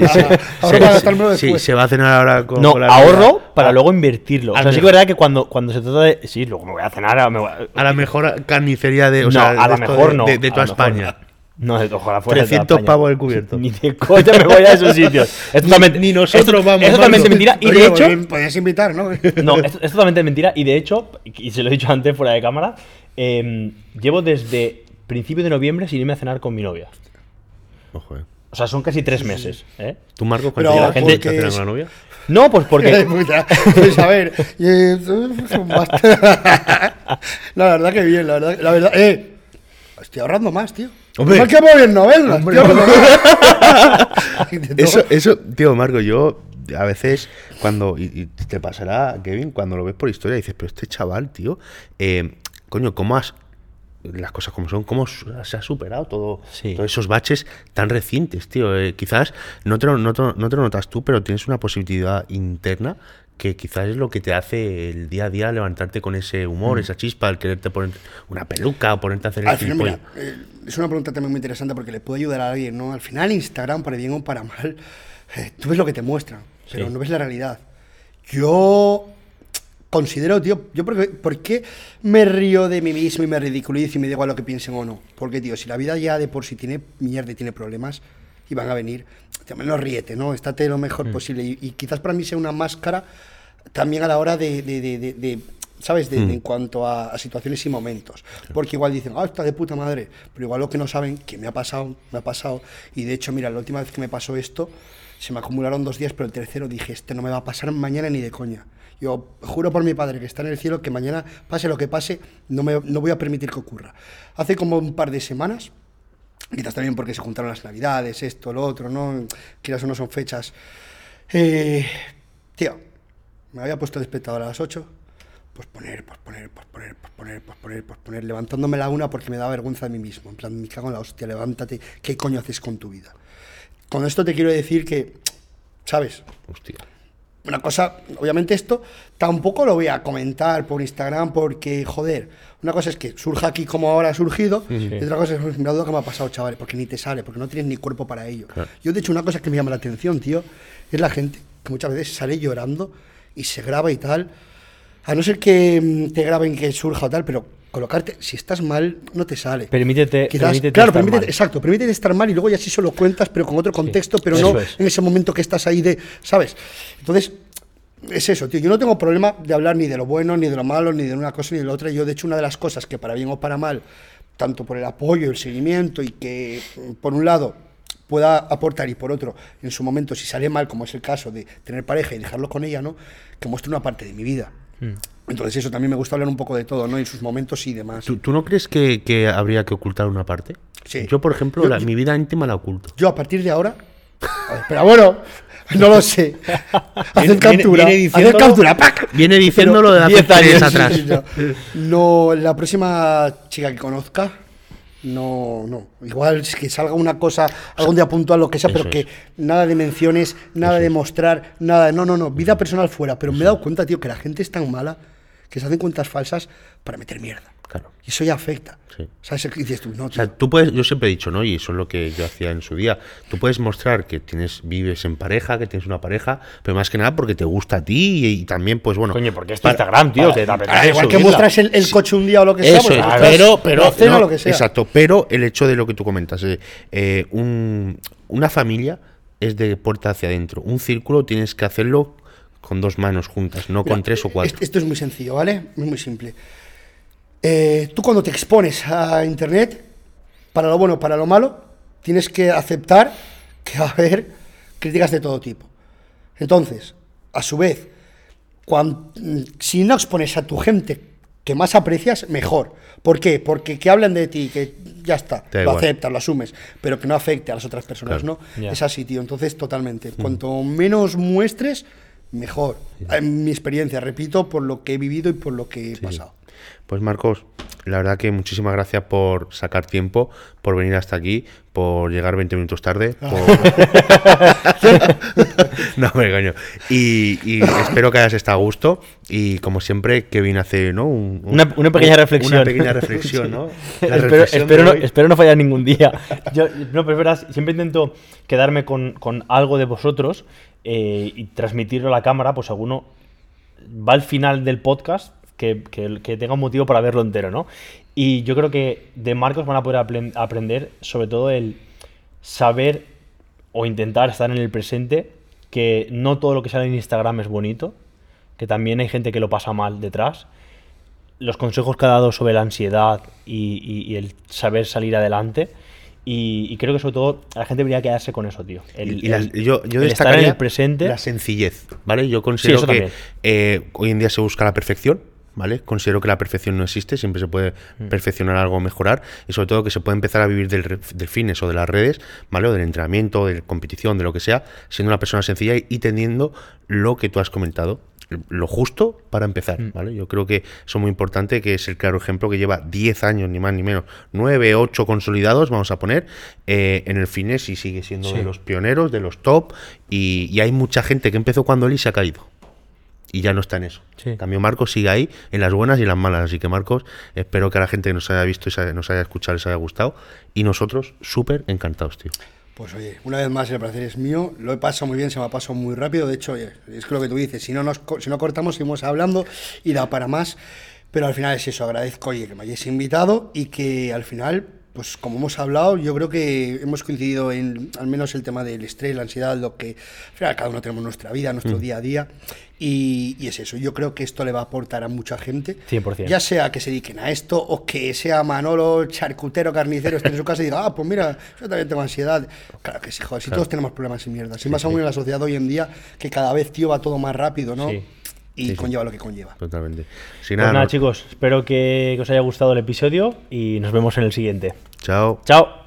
se va a cenar ahora con, No, con la ahorro para A- luego invertirlo. O al sea, sí que es verdad que cuando, cuando se trata de. Sí, luego me voy a cenar. me voy a- A la mejor carnicería de, o no, sea, a esto mejor de, no. de, toda mejor España. No, ojalá fuera de toda 300 España. pavos el cubierto. Ni de coña me voy a esos sitios. Es totalmente, ni nosotros es- vamos, Es totalmente Marco. mentira. Y Oye, de hecho. podías invitar, ¿no? No, es, es totalmente mentira. Y de hecho, y se lo he dicho antes fuera de cámara, em, llevo desde principio de noviembre sin irme a cenar con mi novia. Ojo, eh. O sea, son casi tres meses. ¿eh? ¿Tú, Marco, Pero cuánto la gente- gente porque con la novia? No, pues porque. Pues a ver. eh, la verdad que bien, la verdad. La verdad, eh. Estoy ahorrando más, tío. Hombre. Más que en novelas. Hombre. Eso, eso, tío, Marco, yo a veces cuando, y, y te pasará, Kevin, cuando lo ves por historia, dices, pero este chaval, tío, eh, coño, ¿cómo has, las cosas como son, cómo se ha superado todo, Sí. todos esos baches tan recientes, tío? Eh, quizás no te, lo, no, te, no te lo notas tú, pero tienes una posibilidad interna que quizás es lo que te hace el día a día levantarte con ese humor, esa chispa, el quererte poner una peluca o ponerte a hacer el Al final, mira, eh, es una pregunta también muy interesante porque le puede ayudar a alguien, ¿no? Al final, Instagram, para bien o para mal, eh, tú ves lo que te muestran, pero Sí. no ves la realidad. Yo considero, tío, yo porque, ¿por qué me río de mí mismo y me ridiculizo y me digo a lo que piensen o no? Porque, tío, si la vida ya de por sí tiene mierda y tiene problemas y van a venir, tío, menos ríete, ¿no? Estate lo mejor posible. Y, y quizás para mí sea una máscara también a la hora de, de- de- de- ¿sabes? De, de en cuanto a, a situaciones y momentos. Porque igual dicen, ah, está de puta madre, pero igual lo que no saben, que me ha pasado, me ha pasado. Y de hecho, mira, la última vez que me pasó esto, se me acumularon dos días, pero el tercero dije, este no me va a pasar mañana ni de coña. Yo juro por mi padre que está en el cielo que mañana, pase lo que pase, no, me, no voy a permitir que ocurra. Hace como un par de semanas, quizás también porque se juntaron las navidades, esto, lo otro, ¿no? Quizás o no son fechas. Eh, tío, me había puesto el despertador a las 8, pues poner, pues poner, pues poner, pues poner, pues poner, pues poner, levantándome la una porque me da vergüenza de mí mismo. En plan, me cago en la hostia, levántate, ¿qué coño haces con tu vida? Con esto te quiero decir que, ¿sabes? Hostia. Una cosa, obviamente esto tampoco lo voy a comentar por Instagram porque, joder, una cosa es que surja aquí como ahora ha surgido y otra cosa es, me duda que me ha pasado, chavales, porque ni te sale, porque no tienes ni cuerpo para ello. Yo, de hecho, una cosa que me llama la atención, tío, es la gente que muchas veces sale llorando y se graba y tal, a no ser que mm, te graben que surja o tal, pero colocarte, si estás mal, no te sale. Permítete, Quizás, permítete claro, estar permítete, mal. exacto, permítete estar mal y luego ya sí solo cuentas, pero con otro contexto, pero no es. en ese momento que estás ahí de, ¿sabes? Entonces, es eso, tío. Yo no tengo problema de hablar ni de lo bueno, ni de lo malo, ni de una cosa ni de la otra. Yo, de hecho, una de las cosas que para bien o para mal, tanto por el apoyo, el seguimiento y que, mm, por un lado, pueda aportar y por otro, en su momento, si sale mal, como es el caso de tener pareja y dejarlo con ella, ¿no? Que muestre una parte de mi vida. Mm. Entonces, eso también me gusta hablar un poco de todo, ¿no? En sus momentos y demás. ¿Tú, tú no crees que, que habría que ocultar una parte? Sí. Yo, por ejemplo, Yo- la- yo- mi vida íntima la oculto. Yo a partir de ahora. ver, pero bueno, no lo sé. Viene- captura. viene diciéndolo- captura. ¡pac! Viene diciéndolo de hace 10 años, atrás. No. No, la próxima chica que conozca. No, no. Igual es que salga una cosa, algún día puntual, lo que sea, Eso pero que es. nada de menciones, nada de mostrar, nada de. No, no, no. Vida personal fuera. Pero me he dado cuenta, tío, que la gente es tan mala que se hacen cuentas falsas para meter mierda. Claro. Y eso ya afecta. Sí. ¿Sabes? Y dices tú, no, O sea, tú puedes, yo siempre he dicho, ¿no? Y eso es lo que yo hacía en su día. Tú puedes mostrar que tienes, vives en pareja, que tienes una pareja, pero más que nada porque te gusta a ti y, y también, pues bueno. Coño, porque es tu para- Instagram, tío. que te Ah, igual que muestras el, el coche un día o lo que sea, Eso pues pero, pero la cena no, o lo que sea. Exacto, pero el hecho de lo que tú comentas, eh, eh, un- una familia es de puerta hacia adentro. Un círculo tienes que hacerlo con dos manos juntas, no con Mira, tres o cuatro. Esto, es muy sencillo, ¿vale? Es muy simple. Eh, tú cuando te expones a Internet, para lo bueno, para lo malo, tienes que aceptar que va a haber críticas de todo tipo. Entonces, a su vez, cuan- mm, si no expones a tu gente que más aprecias, mejor. ¿Por qué? Porque que hablen de ti, que ya está, Da lo igual. aceptas, lo asumes, pero que no afecte a las otras personas, Claro. ¿no? Ya. Es así, tío. Entonces, totalmente. Cuanto menos muestres, mejor. En mi experiencia, repito, por lo que he vivido y por lo que he pasado. Pues Marcos, la verdad que muchísimas gracias por sacar tiempo, por venir hasta aquí, por llegar 20 minutos tarde. por- No, me coño. Y, y espero que hayas estado a gusto. Y como siempre, Kevin hace, ¿no? Un- un- Una, una pequeña un- reflexión. Una pequeña reflexión, ¿no? Espero, espero no, espero no fallar ningún día. Yo, no, pero es verdad, siempre intento quedarme con, con algo de vosotros eh, y transmitirlo a la cámara, pues alguno va al final del podcast que, que- tenga un motivo para verlo entero, ¿no? Y yo creo que de Marcos van a poder apren- aprender sobre todo el saber o intentar estar en el presente, que no todo lo que sale en Instagram es bonito, que también hay gente que lo pasa mal detrás. Los consejos que ha dado sobre la ansiedad y el saber salir adelante. Y, y creo que sobre todo la gente debería quedarse con eso, tío. El, Y- y la- el- yo, yo el estar en el presente. la sencillez, ¿vale? Yo considero que eh, hoy en día se busca la perfección, ¿vale? Considero que la perfección no existe, siempre se puede Mm. perfeccionar algo mejorar, y sobre todo que se puede empezar a vivir del, del fitness o de las redes, ¿vale? O del entrenamiento, de la competición, de lo que sea, siendo una persona sencilla y teniendo lo que tú has comentado, lo justo para empezar, Mm. ¿vale? Yo creo que eso es muy importante, que es el claro ejemplo que lleva 10 años, ni más ni menos, 9, 8 consolidados, vamos a poner, eh, en el fitness y sigue siendo Sí. de los pioneros, de los top, y, y hay mucha gente que empezó cuando él y se ha caído. Y ya no está en eso. Sí. En cambio, Marcos sigue ahí, en las buenas y en las malas. Así que, Marcos, espero que a la gente que nos haya visto y nos haya escuchado les haya gustado. Y nosotros, súper encantados, tío. Pues oye, una vez más el placer es mío, lo he pasado muy bien, se me ha pasado muy rápido, de hecho, es lo que tú dices, si no, nos, si no cortamos, seguimos hablando y da para más, pero al final es eso, agradezco, oye, que me hayáis invitado y que al final, pues como hemos hablado, yo creo que hemos coincidido en al menos el tema del estrés, la ansiedad, lo que al final cada uno tenemos nuestra vida, nuestro día a día, y, y es eso, yo creo que esto le va a aportar a mucha gente, 100%. ya sea que se dediquen a esto o que sea Manolo, charcutero, carnicero, esté en su casa y diga, ah, pues mira, yo también tengo ansiedad. Claro que sí, joder, si todos tenemos problemas y mierda. Si más aún en la sociedad hoy en día, que cada vez, tío, va todo más rápido, ¿no? Sí. Y conlleva lo que conlleva. Totalmente. Sin Pues nada, nada, no- chicos, espero que, que os haya gustado el episodio y nos vemos en el siguiente. Chao. Chao.